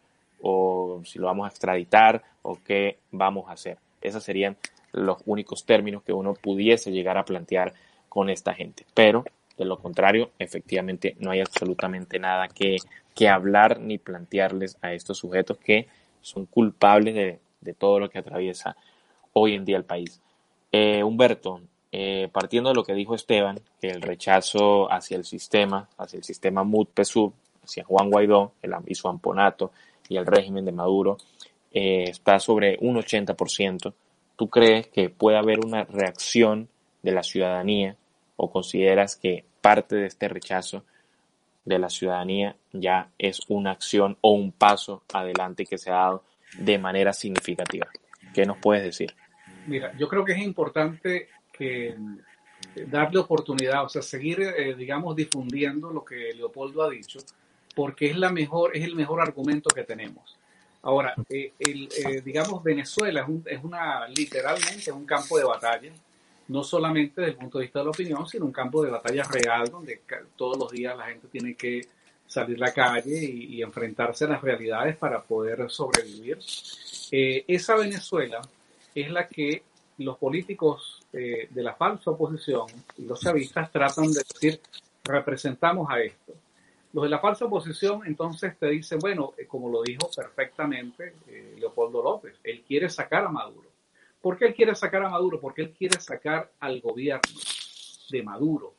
o si lo vamos a extraditar o qué vamos a hacer. Esos serían los únicos términos que uno pudiese llegar a plantear con esta gente. Pero, de lo contrario, efectivamente no hay absolutamente nada que, que hablar ni plantearles a estos sujetos que son culpables de, de todo lo que atraviesa hoy en día el país. Eh, Humberto, eh, partiendo de lo que dijo Esteban, que el rechazo hacia el sistema, hacia el sistema MUD-PSUV, hacia Juan Guaidó el, y su amponato y el régimen de Maduro, eh, está sobre un 80%. ¿Tú crees que puede haber una reacción de la ciudadanía o consideras que parte de este rechazo de la ciudadanía ya es una acción o un paso adelante que se ha dado de manera significativa? ¿Qué nos puedes decir? Mira, yo creo que es importante que eh, darle oportunidad, o sea, seguir, eh, digamos, difundiendo lo que Leopoldo ha dicho, porque es la mejor, es el mejor argumento que tenemos. Ahora, eh, el, digamos, Venezuela es, un, es, una, literalmente, un campo de batalla, no solamente desde el punto de vista de la opinión, sino un campo de batalla real, donde todos los días la gente tiene que salir a la calle y, y enfrentarse a las realidades para poder sobrevivir. esa Venezuela es la que los políticos eh, de la falsa oposición y los chavistas tratan de decir, representamos a esto. Los de la falsa oposición entonces te dicen, bueno, eh, como lo dijo perfectamente eh, Leopoldo López, él quiere sacar a Maduro. ¿Por qué él quiere sacar a Maduro? Porque él quiere sacar al gobierno de Maduro,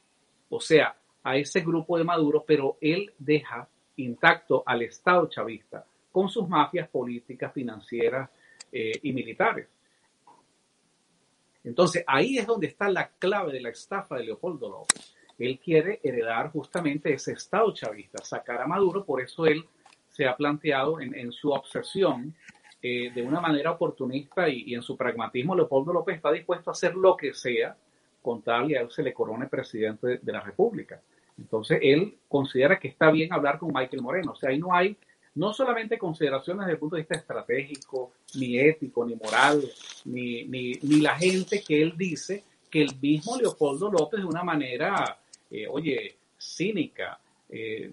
o sea, a ese grupo de Maduro, pero él deja intacto al Estado chavista con sus mafias políticas, financieras y militares. Entonces, ahí es donde está la clave de la estafa de Leopoldo López. Él quiere heredar justamente ese Estado chavista, sacar a Maduro, por eso él se ha planteado en, su obsesión eh, de una manera oportunista y, en su pragmatismo, Leopoldo López está dispuesto a hacer lo que sea con tal y a él se le corone presidente de la República. Entonces, él considera que está bien hablar con Michael Moreno. O sea, ahí no hay no solamente consideraciones desde el punto de vista estratégico, ni ético, ni moral, ni, ni, ni la gente que él dice que el mismo Leopoldo López de una manera, eh, oye, cínica, eh,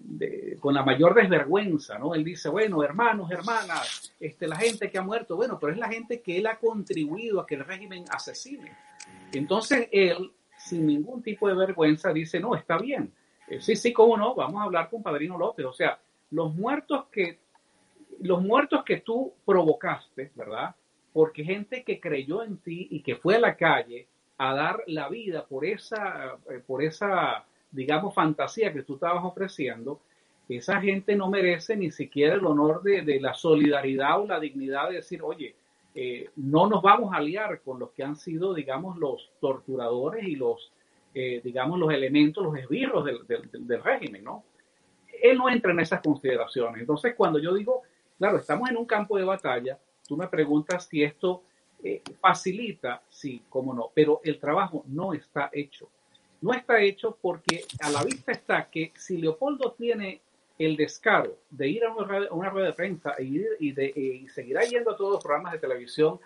con la mayor desvergüenza, ¿no? Él dice, bueno, hermanos, hermanas, este, la gente que ha muerto, bueno, pero es la gente que él ha contribuido a que el régimen asesine. Entonces él, sin ningún tipo de vergüenza, dice, no, está bien. Eh, sí, sí, cómo no, vamos a hablar con Padrino López. O sea, los muertos que, los muertos que tú provocaste, ¿verdad? Porque gente que creyó en ti y que fue a la calle a dar la vida por esa, eh, por esa, digamos, fantasía que tú estabas ofreciendo, esa gente no merece ni siquiera el honor de, la solidaridad o la dignidad de decir, oye, eh, no nos vamos a liar con los que han sido, digamos, los torturadores y los, eh, digamos, los elementos, los esbirros del, del régimen, ¿no? él no entra en esas consideraciones. Entonces, cuando yo digo, claro, estamos en un campo de batalla, tú me preguntas si esto eh, facilita, sí, cómo no, pero el trabajo no está hecho. No está hecho porque a la vista está que si Leopoldo tiene el descaro de ir a una, rueda de prensa y, de, y seguirá yendo a todos los programas de televisión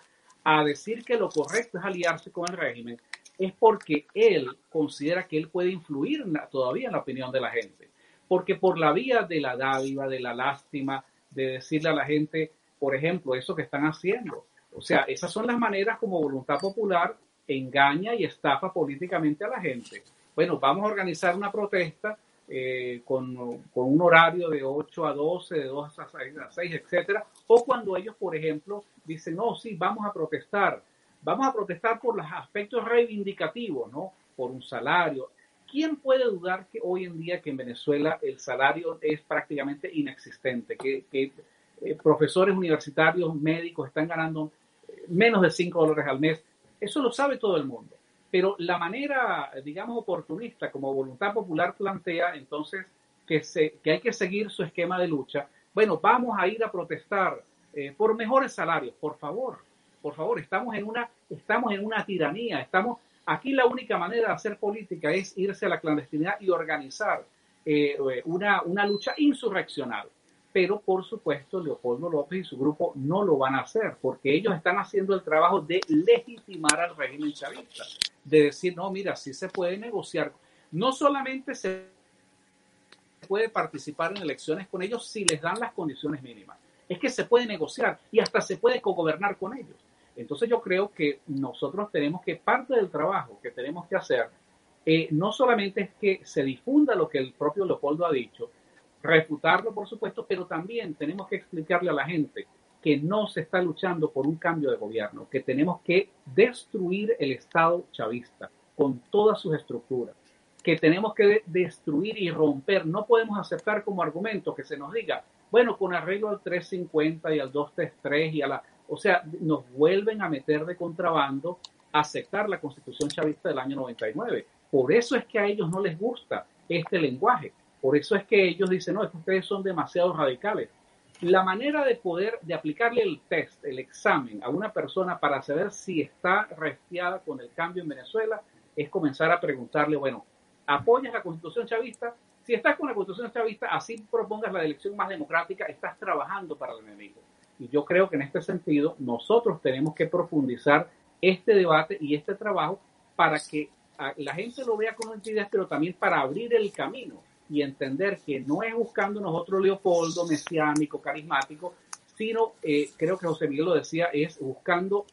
a decir que lo correcto es aliarse con el régimen, es porque él considera que él puede influir todavía en la opinión de la gente. Porque por la vía de la dádiva, de la lástima, de decirle a la gente, por ejemplo, eso que están haciendo. O sea, esas son las maneras como Voluntad Popular engaña y estafa políticamente a la gente. Bueno, vamos a organizar una protesta eh, con, con, un horario de 8 a 12, de 2 a 6, a 6, etcétera, o cuando ellos, por ejemplo, dicen, no, sí, vamos a protestar, vamos a protestar por los aspectos reivindicativos, ¿no? Por un salario. ¿Quién puede dudar que hoy en día que en Venezuela el salario es prácticamente inexistente? Que, que eh, profesores universitarios, médicos están ganando menos de 5 dólares al mes. Eso lo sabe todo el mundo. Pero la manera, digamos, oportunista, como Voluntad Popular plantea, entonces, que, se, que hay que seguir su esquema de lucha, bueno, vamos a ir a protestar eh, por mejores salarios, por favor, por favor, estamos en una, estamos en una tiranía, estamos, aquí la única manera de hacer política es irse a la clandestinidad y organizar eh, una, una lucha insurreccional. Pero, por supuesto, Leopoldo López y su grupo no lo van a hacer, porque ellos están haciendo el trabajo de legitimar al régimen chavista de decir, no, mira, sí se puede negociar. No solamente se puede participar en elecciones con ellos si les dan las condiciones mínimas, es que se puede negociar y hasta se puede cogobernar con ellos. Entonces yo creo que nosotros tenemos que, parte del trabajo que tenemos que hacer, eh, no solamente es que se difunda lo que el propio Leopoldo ha dicho, refutarlo por supuesto, pero también tenemos que explicarle a la gente que no se está luchando por un cambio de gobierno, que tenemos que destruir el Estado chavista con todas sus estructuras, que tenemos que destruir y romper. No podemos aceptar como argumento que se nos diga, bueno, con arreglo al 350 y al 233 y a la... O sea, nos vuelven a meter de contrabando aceptar la constitución chavista del año 99. Por eso es que a ellos no les gusta este lenguaje. Por eso es que ellos dicen, no, ustedes son demasiado radicales. La manera de poder, de aplicarle el test, el examen a una persona para saber si está restiada con el cambio en Venezuela es comenzar a preguntarle, bueno, ¿apoyas la constitución chavista? Si estás con la constitución chavista, así propongas la elección más democrática, estás trabajando para el enemigo. Y yo creo que en este sentido nosotros tenemos que profundizar este debate y este trabajo para que la gente lo vea con entidades, pero también para abrir el camino y entender que no es buscando nosotros Leopoldo mesiánico, carismático, sino, eh, creo que José Miguel lo decía, es buscando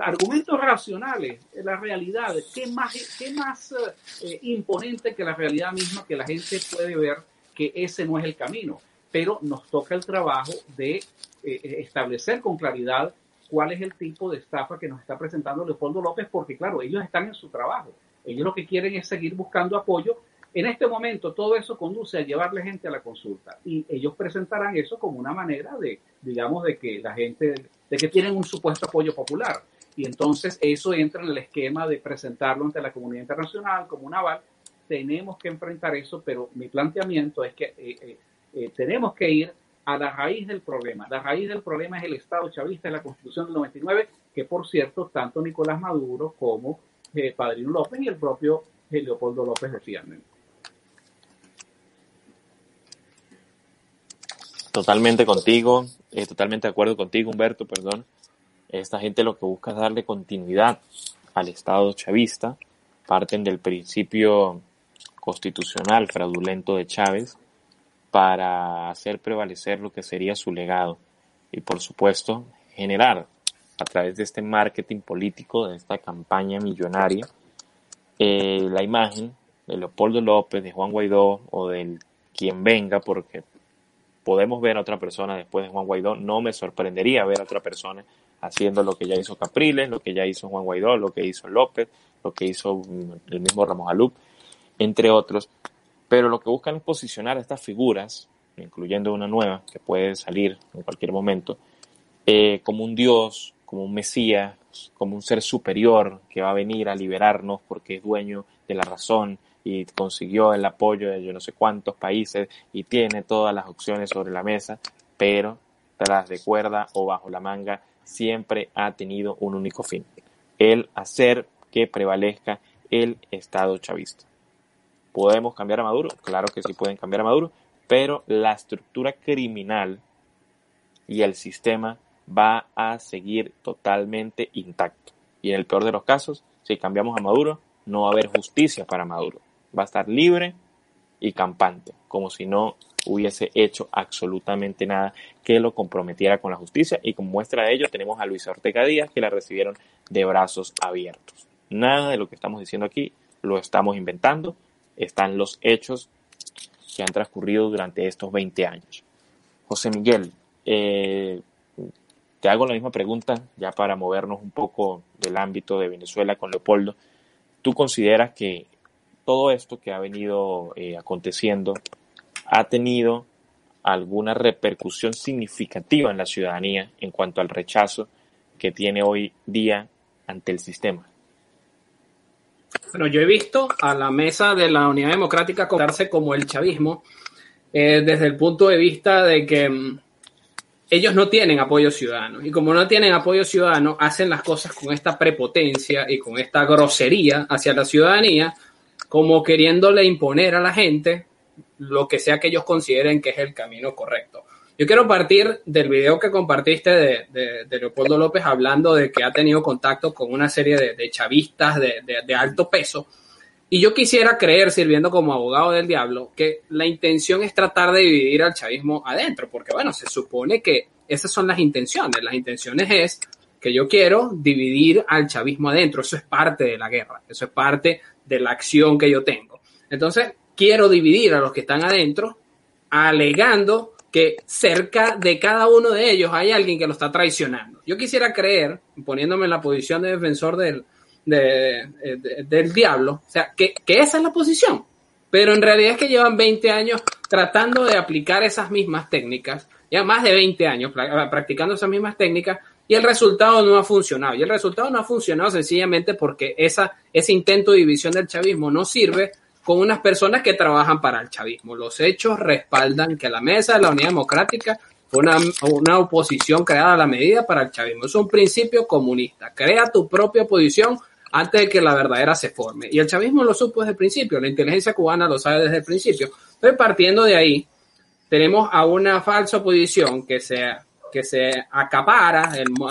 argumentos racionales, la realidad, qué más, qué más eh, imponente que la realidad misma que la gente puede ver que ese no es el camino. Pero nos toca el trabajo de eh, establecer con claridad cuál es el tipo de estafa que nos está presentando Leopoldo López, porque claro, ellos están en su trabajo. Ellos lo que quieren es seguir buscando apoyo en este momento todo eso conduce a llevarle gente a la consulta y ellos presentarán eso como una manera de, digamos, de que la gente, de que tienen un supuesto apoyo popular. Y entonces eso entra en el esquema de presentarlo ante la comunidad internacional como un aval. Tenemos que enfrentar eso, pero mi planteamiento es que eh, eh, eh, tenemos que ir a la raíz del problema. La raíz del problema es el Estado chavista, es la Constitución del 99, que por cierto, tanto Nicolás Maduro como Padrino López y el propio Leopoldo López defienden. Totalmente contigo, eh, totalmente de acuerdo contigo, Humberto, perdón. Esta gente lo que busca es darle continuidad al Estado chavista, parten del principio constitucional fraudulento de Chávez para hacer prevalecer lo que sería su legado y por supuesto generar a través de este marketing político, de esta campaña millonaria, eh, la imagen de Leopoldo López, de Juan Guaidó o del quien venga, porque podemos ver a otra persona después de Juan Guaidó. No me sorprendería ver a otra persona haciendo lo que ya hizo Capriles, lo que ya hizo Juan Guaidó, lo que hizo López, lo que hizo el mismo Ramos Alup, entre otros. Pero lo que buscan es posicionar a estas figuras, incluyendo una nueva que puede salir en cualquier momento, eh, como un dios, como un mesías, como un ser superior que va a venir a liberarnos porque es dueño de la razón, y consiguió el apoyo de yo no sé cuántos países y tiene todas las opciones sobre la mesa, pero tras de cuerda o bajo la manga siempre ha tenido un único fin, el hacer que prevalezca el Estado chavista. ¿Podemos cambiar a Maduro? Claro que sí pueden cambiar a Maduro, pero la estructura criminal y el sistema va a seguir totalmente intacto. Y en el peor de los casos, si cambiamos a Maduro, no va a haber justicia para Maduro. Va a estar libre y campante, como si no hubiese hecho absolutamente nada que lo comprometiera con la justicia. Y como muestra de ello, tenemos a Luis Ortega Díaz, que la recibieron de brazos abiertos. Nada de lo que estamos diciendo aquí lo estamos inventando, están los hechos que han transcurrido durante estos 20 años. José Miguel, eh, te hago la misma pregunta ya para movernos un poco del ámbito de Venezuela con Leopoldo. ¿Tú consideras que todo esto que ha venido eh, aconteciendo ha tenido alguna repercusión significativa en la ciudadanía en cuanto al rechazo que tiene hoy día ante el sistema? Bueno, yo he visto a la mesa de la Unidad Democrática comportarse como el chavismo eh, desde el punto de vista de que mm, ellos no tienen apoyo ciudadano. Y como no tienen apoyo ciudadano, hacen las cosas con esta prepotencia y con esta grosería hacia la ciudadanía, como queriéndole imponer a la gente lo que sea que ellos consideren que es el camino correcto. Yo quiero partir del video que compartiste de, Leopoldo López hablando de que ha tenido contacto con una serie de, chavistas de, alto peso. Y yo quisiera creer, sirviendo como abogado del diablo, que la intención es tratar de dividir al chavismo adentro, porque bueno, se supone que esas son las intenciones. Las intenciones es que yo quiero dividir al chavismo adentro. Eso es parte de la guerra, eso es parte de la acción que yo tengo. Entonces, quiero dividir a los que están adentro, alegando que cerca de cada uno de ellos hay alguien que lo está traicionando. Yo quisiera creer, poniéndome en la posición de defensor del, del diablo, o sea, que, que esa es la posición. Pero en realidad es que llevan 20 años tratando de aplicar esas mismas técnicas, ya más de 20 años practicando esas mismas técnicas, y el resultado no ha funcionado. Y el resultado no ha funcionado sencillamente porque esa, ese intento de división del chavismo no sirve con unas personas que trabajan para el chavismo. Los hechos respaldan que la mesa de la Unidad Democrática fue una, una oposición creada a la medida para el chavismo. Es un principio comunista. Crea tu propia oposición antes de que la verdadera se forme. Y el chavismo lo supo desde el principio, la inteligencia cubana lo sabe desde el principio. Entonces, partiendo de ahí, tenemos a una falsa oposición que se, que se acapara,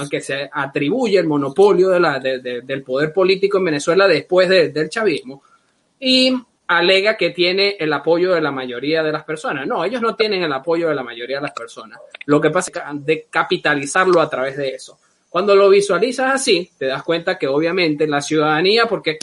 que se atribuye el monopolio del poder político en Venezuela después del chavismo. Y alega que tiene el apoyo de la mayoría de las personas. No, ellos no tienen el apoyo de la mayoría de las personas. Lo que pasa es de capitalizarlo a través de eso. Cuando lo visualizas así, te das cuenta que obviamente la ciudadanía, porque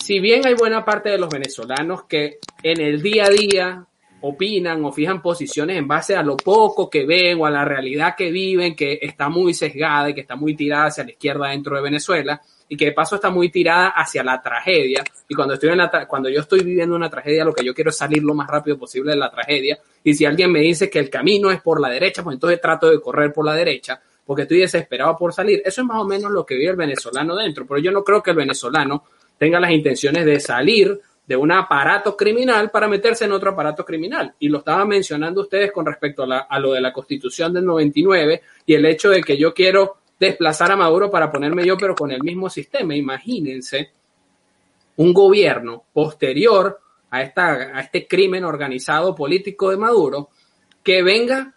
si bien hay buena parte de los venezolanos que en el día a día opinan o fijan posiciones en base a lo poco que ven o a la realidad que viven, que está muy sesgada y que está muy tirada hacia la izquierda dentro de Venezuela, y que de paso está muy tirada hacia la tragedia. Y cuando, estoy en la cuando yo estoy viviendo una tragedia, lo que yo quiero es salir lo más rápido posible de la tragedia. Y si alguien me dice que el camino es por la derecha, pues entonces trato de correr por la derecha, porque estoy desesperado por salir. Eso es más o menos lo que vive el venezolano dentro. Pero yo no creo que el venezolano tenga las intenciones de salir de un aparato criminal para meterse en otro aparato criminal. Y lo estaban mencionando ustedes con respecto a, a lo de la constitución del 99 y el hecho de que yo quiero desplazar a Maduro para ponerme yo, pero con el mismo sistema. Imagínense un gobierno posterior a, esta, a este crimen organizado político de Maduro que venga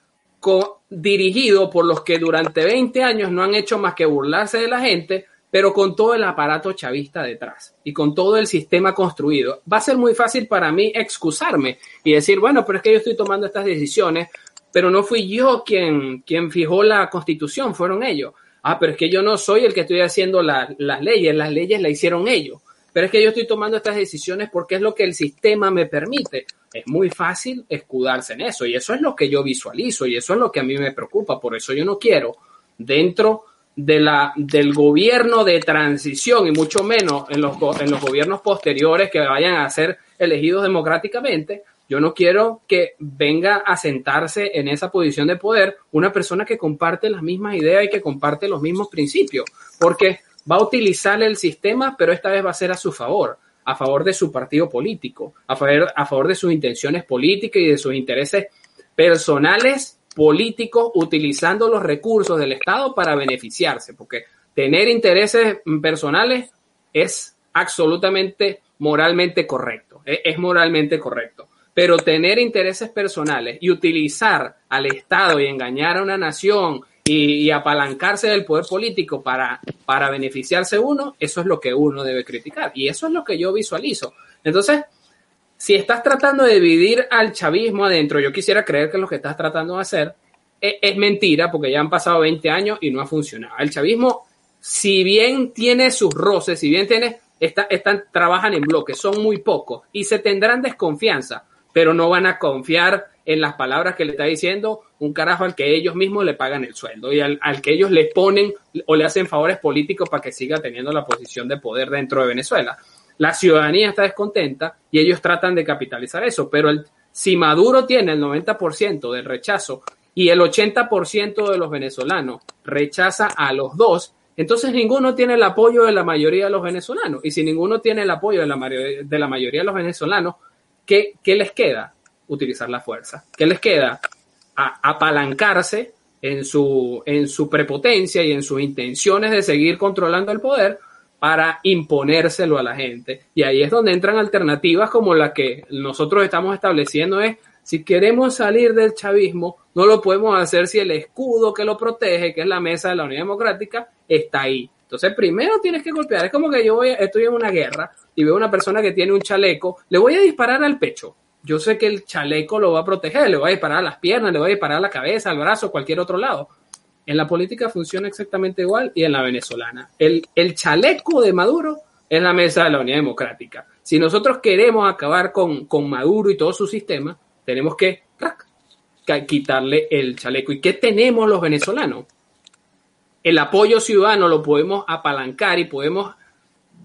dirigido por los que durante 20 años no han hecho más que burlarse de la gente, pero con todo el aparato chavista detrás y con todo el sistema construido. Va a ser muy fácil para mí excusarme y decir, bueno, pero es que yo estoy tomando estas decisiones, pero no fui yo quien, quien fijó la constitución, fueron ellos ah, pero es que yo no soy el que estoy haciendo las leyes, las leyes las hicieron ellos, pero es que yo estoy tomando estas decisiones porque es lo que el sistema me permite. Es muy fácil escudarse en eso y eso es lo que yo visualizo y eso es lo que a mí me preocupa, por eso yo no quiero dentro de la, del gobierno de transición y mucho menos en los, en los gobiernos posteriores que vayan a ser elegidos democráticamente, yo no quiero que venga a sentarse en esa posición de poder una persona que comparte las mismas ideas y que comparte los mismos principios, porque va a utilizar el sistema, pero esta vez va a ser a su favor, a favor de su partido político, a favor, a favor de sus intenciones políticas y de sus intereses personales políticos utilizando los recursos del Estado para beneficiarse, porque tener intereses personales es absolutamente moralmente correcto, e-, es moralmente correcto. Pero tener intereses personales y utilizar al Estado y engañar a una nación y, apalancarse del poder político para, para beneficiarse uno, eso es lo que uno debe criticar. Y eso es lo que yo visualizo. Entonces, si estás tratando de dividir al chavismo adentro, yo quisiera creer que lo que estás tratando de hacer e, es, mentira, porque ya han pasado 20 años y no ha funcionado. El chavismo, si bien tiene sus roces, si bien tiene, están, trabajan en bloques, son muy pocos y se tendrán desconfianza, pero no van a confiar en las palabras que le está diciendo un carajo al que ellos mismos le pagan el sueldo y al, que ellos le ponen o le hacen favores políticos para que siga teniendo la posición de poder dentro de Venezuela. La ciudadanía está descontenta y ellos tratan de capitalizar eso, pero el, si Maduro tiene el 90% del rechazo y el 80% de los venezolanos rechaza a los dos, entonces ninguno tiene el apoyo de la mayoría de los venezolanos. Y si ninguno tiene el apoyo de la, de la mayoría de los venezolanos, ¿qué, ¿qué les queda? utilizar la fuerza. ¿Qué les queda? A, apalancarse en su, en su prepotencia y en sus intenciones de seguir controlando el poder para imponérselo a la gente. Y ahí es donde entran alternativas como la que nosotros estamos estableciendo es, si queremos salir del chavismo, no lo podemos hacer si el escudo que lo protege, que es la mesa de la Unidad Democrática, está ahí. Entonces, primero tienes que golpear. Es como que yo voy, estoy en una guerra y veo una persona que tiene un chaleco, le voy a disparar al pecho yo sé que el chaleco lo va a proteger, le va a disparar a las piernas, le va a disparar a la cabeza, al brazo, cualquier otro lado. En la política funciona exactamente igual y en la venezolana. El, el chaleco de Maduro es la mesa de la Unidad Democrática. Si nosotros queremos acabar con, con Maduro y todo su sistema, tenemos que quitarle el chaleco. ¿Y qué tenemos los venezolanos? El apoyo ciudadano lo podemos apalancar y podemos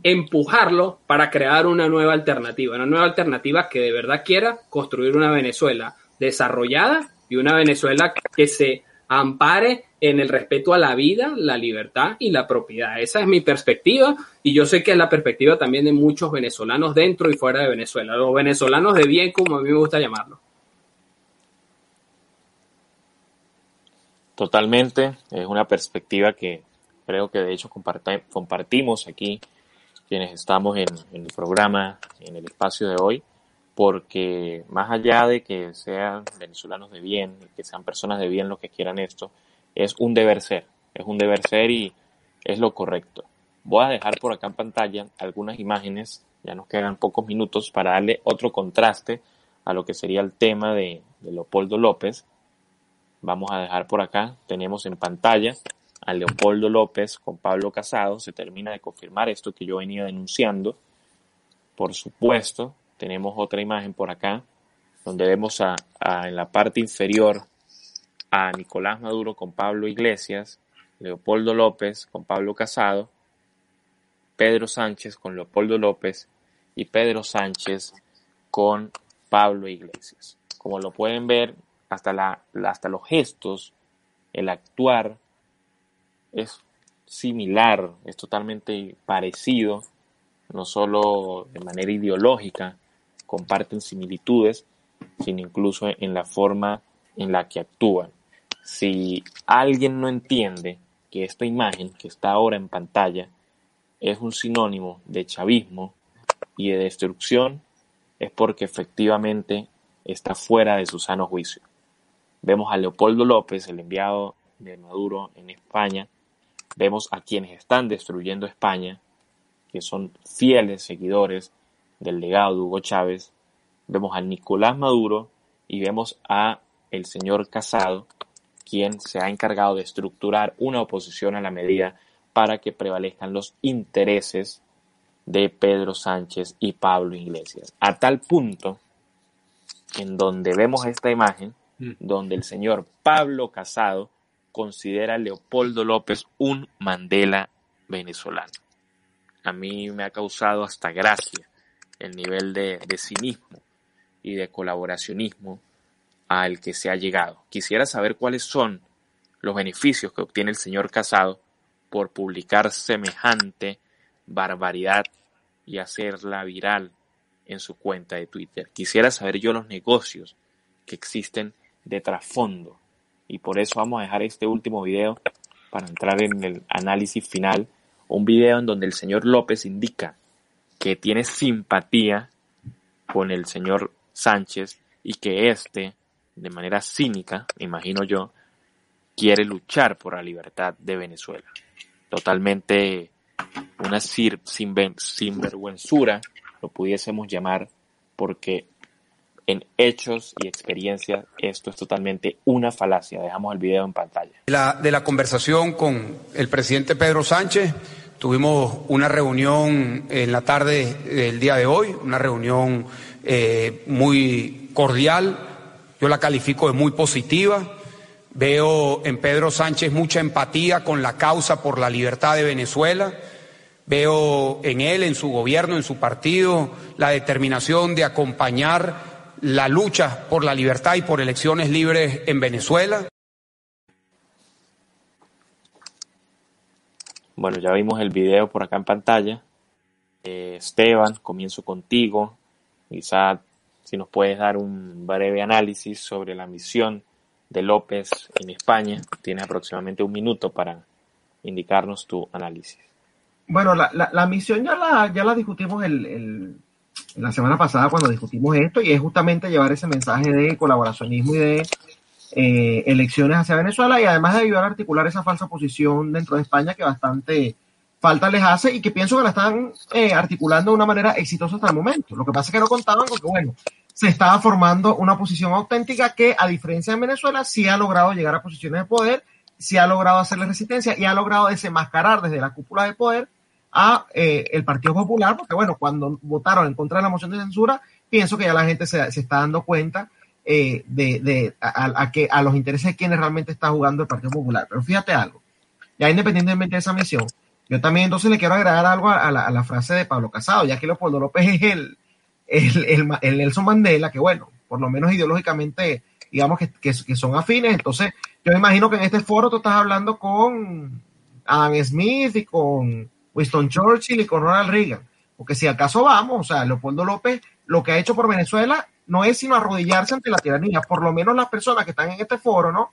empujarlo para crear una nueva alternativa, una nueva alternativa que de verdad quiera construir una Venezuela desarrollada y una Venezuela que se ampare en el respeto a la vida, la libertad y la propiedad. Esa es mi perspectiva y yo sé que es la perspectiva también de muchos venezolanos dentro y fuera de Venezuela, los venezolanos de bien como a mí me gusta llamarlo. Totalmente, es una perspectiva que creo que de hecho compartimos aquí quienes estamos en, el programa, en el espacio de hoy, porque más allá de que sean venezolanos de bien, que sean personas de bien los que quieran esto, es un deber ser, es un deber ser y es lo correcto. Voy a dejar por acá en pantalla algunas imágenes, ya nos quedan pocos minutos para darle otro contraste a lo que sería el tema de, Leopoldo López. Vamos a dejar por acá, tenemos en pantalla a Leopoldo López con Pablo Casado. Se termina de confirmar esto que yo venía denunciando. Por supuesto, tenemos otra imagen por acá, donde vemos a, en la parte inferior a Nicolás Maduro con Pablo Iglesias, Leopoldo López con Pablo Casado, Pedro Sánchez con Leopoldo López y Pedro Sánchez con Pablo Iglesias. Como lo pueden ver, hasta, la, hasta los gestos, el actuar es similar, es totalmente parecido, no solo de manera ideológica, comparten similitudes, sino incluso en la forma en la que actúan. Si alguien no entiende que esta imagen que está ahora en pantalla es un sinónimo de chavismo y de destrucción, es porque efectivamente está fuera de su sano juicio. Vemos a Leopoldo López, el enviado de Maduro en España, Vemos a quienes están destruyendo España, que son fieles seguidores del legado de Hugo Chávez. Vemos a Nicolás Maduro y vemos a el señor Casado, quien se ha encargado de estructurar una oposición a la medida para que prevalezcan los intereses de Pedro Sánchez y Pablo Iglesias. A tal punto en donde vemos esta imagen, mm. donde el señor Pablo Casado considera a Leopoldo López un Mandela venezolano. A mí me ha causado hasta gracia el nivel de, cinismo y de colaboracionismo al que se ha llegado. Quisiera saber cuáles son los beneficios que obtiene el señor Casado por publicar semejante barbaridad y hacerla viral en su cuenta de Twitter. Quisiera saber yo los negocios que existen de trasfondo y por eso vamos a dejar este último video para entrar en el análisis final. Un video en donde el señor López indica que tiene simpatía con el señor Sánchez y que éste, de manera cínica, imagino yo, quiere luchar por la libertad de Venezuela. Totalmente una sin, sinvergüenzura, lo pudiésemos llamar, porque en hechos y experiencias esto es totalmente una falacia. Dejamos el video en pantalla. La, de la conversación con el presidente Pedro Sánchez, tuvimos una reunión en la tarde del día de hoy, una reunión eh, muy cordial, yo la califico de muy positiva. Veo en Pedro Sánchez mucha empatía con la causa por la libertad de Venezuela. Veo en él, en su gobierno, en su partido, la determinación de acompañar la lucha por la libertad y por elecciones libres en Venezuela. Bueno, ya vimos el video por acá en pantalla. Eh, Esteban, comienzo contigo. Quizá si nos puedes dar un breve análisis sobre la misión de López en España. Tienes aproximadamente un minuto para indicarnos tu análisis. Bueno, la, la, misión ya la, ya la discutimos el, el, la semana pasada cuando discutimos esto y es justamente llevar ese mensaje de colaboracionismo y de eh, elecciones hacia Venezuela y además de ayudar a articular esa falsa posición dentro de España que bastante falta les hace y que pienso que la están eh, articulando de una manera exitosa hasta el momento. Lo que pasa es que no contaban con que, bueno, se estaba formando una posición auténtica que, a diferencia de Venezuela, sí ha logrado llegar a posiciones de poder, sí ha logrado hacerle resistencia y ha logrado desenmascarar desde la cúpula de poder a eh, el Partido Popular, porque bueno, cuando votaron en contra de la moción de censura, pienso que ya la gente se, está dando cuenta eh, de, a, que, a los intereses de quienes realmente está jugando el Partido Popular. Pero fíjate algo, ya independientemente de esa misión, yo también entonces le quiero agregar algo a, la, frase de Pablo Casado, ya que Leopoldo López es el, el, el, el, Nelson Mandela, que bueno, por lo menos ideológicamente, digamos que, que, son afines. Entonces, yo me imagino que en este foro tú estás hablando con Adam Smith y con Winston Churchill y con Ronald Reagan. Porque si al caso vamos, o sea, Leopoldo López lo que ha hecho por Venezuela no es sino arrodillarse ante la tiranía. Por lo menos las personas que están en este foro, ¿no?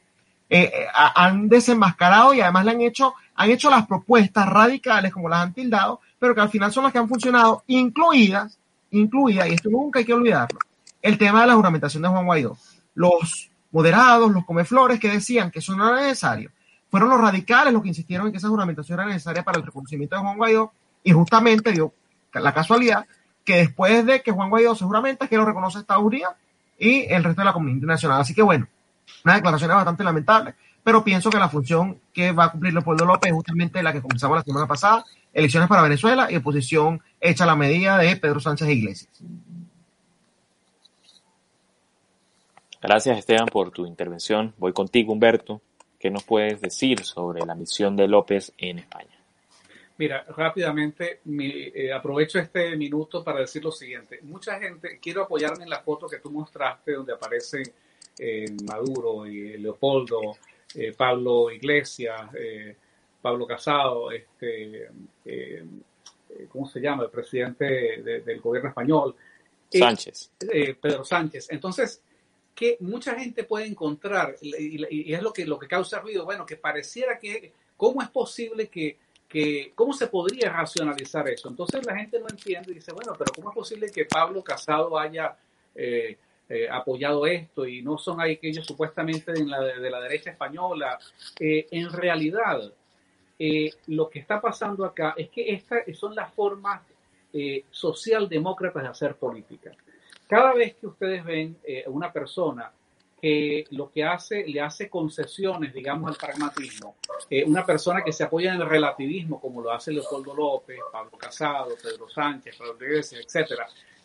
Eh, eh, han desenmascarado y además le han hecho, han hecho las propuestas radicales como las han tildado, pero que al final son las que han funcionado, incluidas incluida, y esto nunca hay que olvidarlo, el tema de la juramentación de Juan Guaidó. Los moderados, los comeflores que decían que eso no era necesario, fueron los radicales los que insistieron en que esa juramentación era necesaria para el reconocimiento de Juan Guaidó, y justamente dio la casualidad que después de que Juan Guaidó se juramenta, que lo reconoce Estados Unidos y el resto de la comunidad internacional. Así que bueno, una declaración bastante lamentable, pero pienso que la función que va a cumplir Leopoldo López es justamente la que comenzamos la semana pasada, elecciones para Venezuela y oposición hecha a la medida de Pedro Sánchez e Iglesias. Gracias Esteban por tu intervención. Voy contigo Humberto. ¿Qué nos puedes decir sobre la misión de López en España? Mira, rápidamente mi, eh, aprovecho este minuto para decir lo siguiente. Mucha gente, quiero apoyarme en la foto que tú mostraste donde aparecen eh, Maduro y Leopoldo, eh, Pablo Iglesias, eh, Pablo Casado, este, eh, ¿cómo se llama? El presidente de, del gobierno español. Sánchez. Pedro Sánchez. Entonces, que mucha gente puede encontrar, y, y, es lo que, lo que causa ruido, bueno, que pareciera que, ¿cómo es posible que, que, cómo se podría racionalizar eso? Entonces la gente no entiende y dice, bueno, pero ¿cómo es posible que Pablo Casado haya... Eh, eh, apoyado esto y no son aquellos supuestamente de la, de la derecha española. Eh, en realidad, eh, lo que está pasando acá es que estas son las formas socialdemócratas de hacer política. Cada vez que ustedes ven una persona que lo que hace, le hace concesiones, digamos, al pragmatismo, una persona que se apoya en el relativismo, como lo hace Leopoldo López, Pablo Casado, Pedro Sánchez, Pedro Iglesias,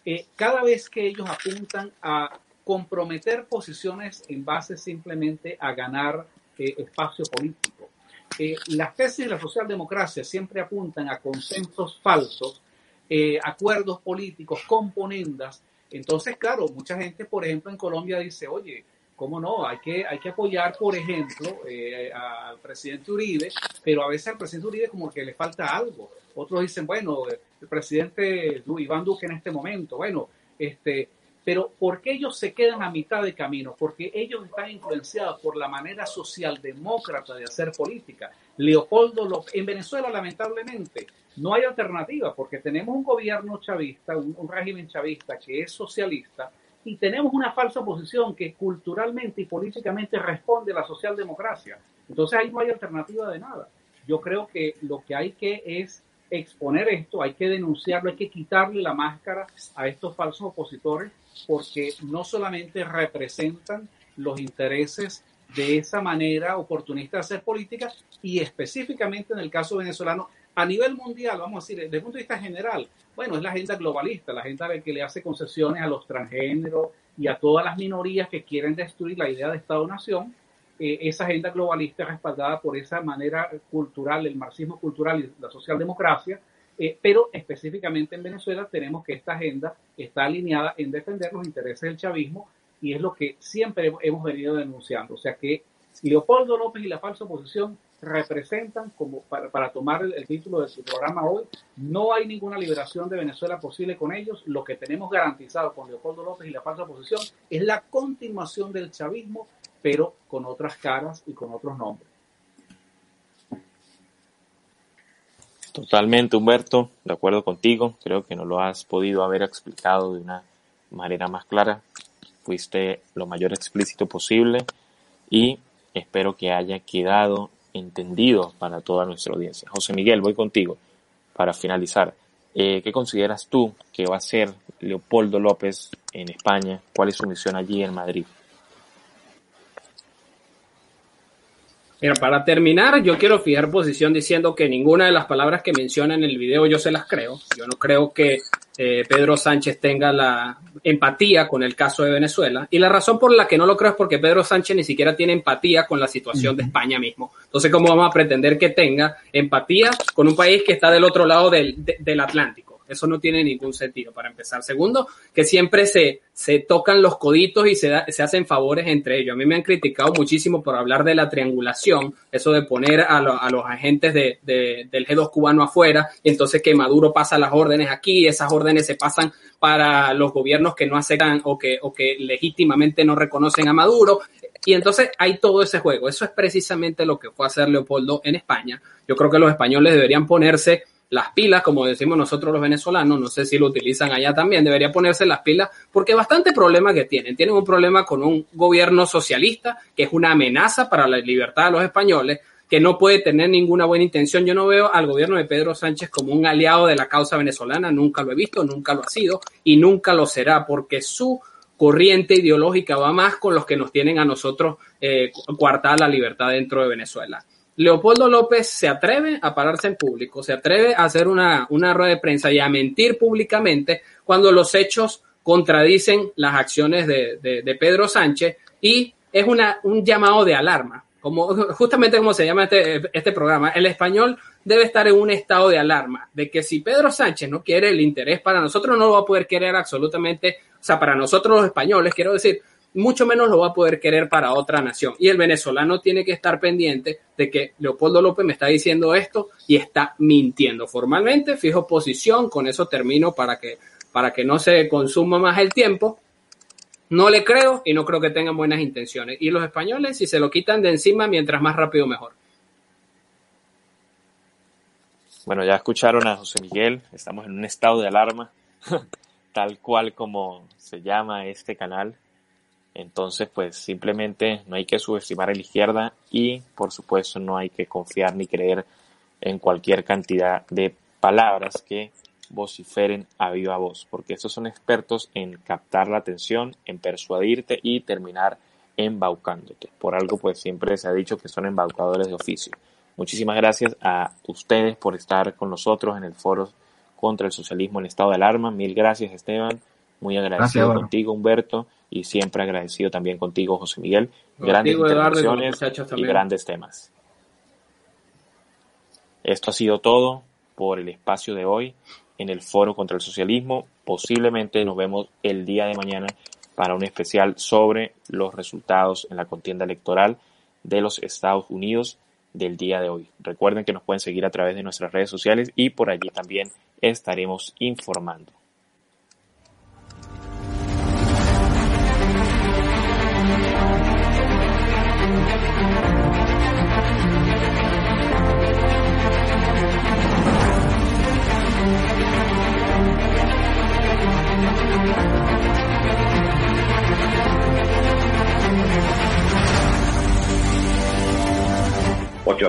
etcétera, cada vez que ellos apuntan a comprometer posiciones en base simplemente a ganar espacio político, eh, las tesis de la socialdemocracia siempre apuntan a consensos falsos, eh, acuerdos políticos, componendas. Entonces, claro, mucha gente, por ejemplo, en Colombia dice, oye, ¿cómo no? Hay que, hay que apoyar, por ejemplo, eh, al presidente Uribe, pero a veces al presidente Uribe como que le falta algo. Otros dicen, bueno, el presidente Iván Duque en este momento, bueno, este, Pero ¿por qué ellos se quedan a mitad de camino? Porque ellos están influenciados por la manera socialdemócrata de hacer política. Leopoldo López, en Venezuela lamentablemente no hay alternativa porque tenemos un gobierno chavista, un, un régimen chavista que es socialista y tenemos una falsa posición que culturalmente y políticamente responde a la socialdemocracia. Entonces ahí no hay alternativa de nada. Yo creo que lo que hay que es exponer esto, hay que denunciarlo, hay que quitarle la máscara a estos falsos opositores porque no solamente representan los intereses de esa manera oportunista de hacer política y específicamente en el caso venezolano a nivel mundial, vamos a decir, desde el punto de vista general, bueno, es la agenda globalista, la agenda que le hace concesiones a los transgéneros y a todas las minorías que quieren destruir la idea de Estado-nación. Eh, esa agenda globalista respaldada por esa manera cultural, el marxismo cultural y la socialdemocracia, eh, pero específicamente en Venezuela tenemos que esta agenda está alineada en defender los intereses del chavismo y es lo que siempre hemos venido denunciando. O sea que Leopoldo López y la falsa oposición representan, como para, tomar el, título de su programa hoy, no hay ninguna liberación de Venezuela posible con ellos. Lo que tenemos garantizado con Leopoldo López y la falsa oposición es la continuación del chavismo, pero con otras caras y con otros nombres. Totalmente, Humberto, de acuerdo contigo. Creo que no lo has podido haber explicado de una manera más clara. Fuiste lo mayor explícito posible y espero que haya quedado entendido para toda nuestra audiencia. José Miguel, voy contigo para finalizar. Eh, ¿Qué consideras tú que va a ser Leopoldo López en España? ¿Cuál es su misión allí en Madrid? Mira, para terminar, yo quiero fijar posición diciendo que ninguna de las palabras que menciona en el video yo se las creo. Yo no creo que eh, Pedro Sánchez tenga la empatía con el caso de Venezuela. Y la razón por la que no lo creo es porque Pedro Sánchez ni siquiera tiene empatía con la situación de España mismo. Entonces, ¿cómo vamos a pretender que tenga empatía con un país que está del otro lado del, del Atlántico? Eso no tiene ningún sentido para empezar. Segundo, que siempre se, se tocan los coditos y se, se hacen favores entre ellos. A mí me han criticado muchísimo por hablar de la triangulación, eso de poner a, a los agentes de, del G2 cubano afuera, y entonces que Maduro pasa las órdenes aquí, esas órdenes se pasan para los gobiernos que no aceptan o que, o que legítimamente no reconocen a Maduro. Y entonces hay todo ese juego. Eso es precisamente lo que fue hacer Leopoldo en España. Yo creo que los españoles deberían ponerse las pilas, como decimos nosotros los venezolanos, no sé si lo utilizan allá también, debería ponerse las pilas, porque bastante problema que tienen. Tienen un problema con un gobierno socialista, que es una amenaza para la libertad de los españoles, que no puede tener ninguna buena intención. Yo no veo al gobierno de Pedro Sánchez como un aliado de la causa venezolana, nunca lo he visto, nunca lo ha sido y nunca lo será, porque su corriente ideológica va más con los que nos tienen a nosotros eh, coartada la libertad dentro de Venezuela. Leopoldo López se atreve a pararse en público, se atreve a hacer una, una rueda de prensa y a mentir públicamente cuando los hechos contradicen las acciones de, de, Pedro Sánchez y es una, un llamado de alarma. Como, justamente como se llama este, este programa, el español debe estar en un estado de alarma, de que si Pedro Sánchez no quiere el interés para nosotros, no lo va a poder querer absolutamente, o sea, para nosotros los españoles, quiero decir, mucho menos lo va a poder querer para otra nación. Y el venezolano tiene que estar pendiente de que Leopoldo López me está diciendo esto y está mintiendo. Formalmente fijo posición, con eso termino para que, para que no se consuma más el tiempo. No le creo y no creo que tengan buenas intenciones. Y los españoles, si se lo quitan de encima, mientras más rápido, mejor. Bueno, ya escucharon a José Miguel, estamos en un estado de alarma, tal cual como se llama este canal. Entonces, pues simplemente no hay que subestimar a la izquierda y, por supuesto, no hay que confiar ni creer en cualquier cantidad de palabras que vociferen a viva voz, porque estos son expertos en captar la atención, en persuadirte y terminar embaucándote. Por algo, pues siempre se ha dicho que son embaucadores de oficio. Muchísimas gracias a ustedes por estar con nosotros en el foro contra el socialismo en estado de alarma. Mil gracias, Esteban. Muy agradecido contigo, Humberto y siempre agradecido también contigo, José Miguel. Grandes intervenciones y grandes temas. Esto ha sido todo por el espacio de hoy en el Foro contra el Socialismo. Posiblemente nos vemos el día de mañana para un especial sobre los resultados en la contienda electoral de los Estados Unidos del día de hoy. Recuerden que nos pueden seguir a través de nuestras redes sociales y por allí también estaremos informando.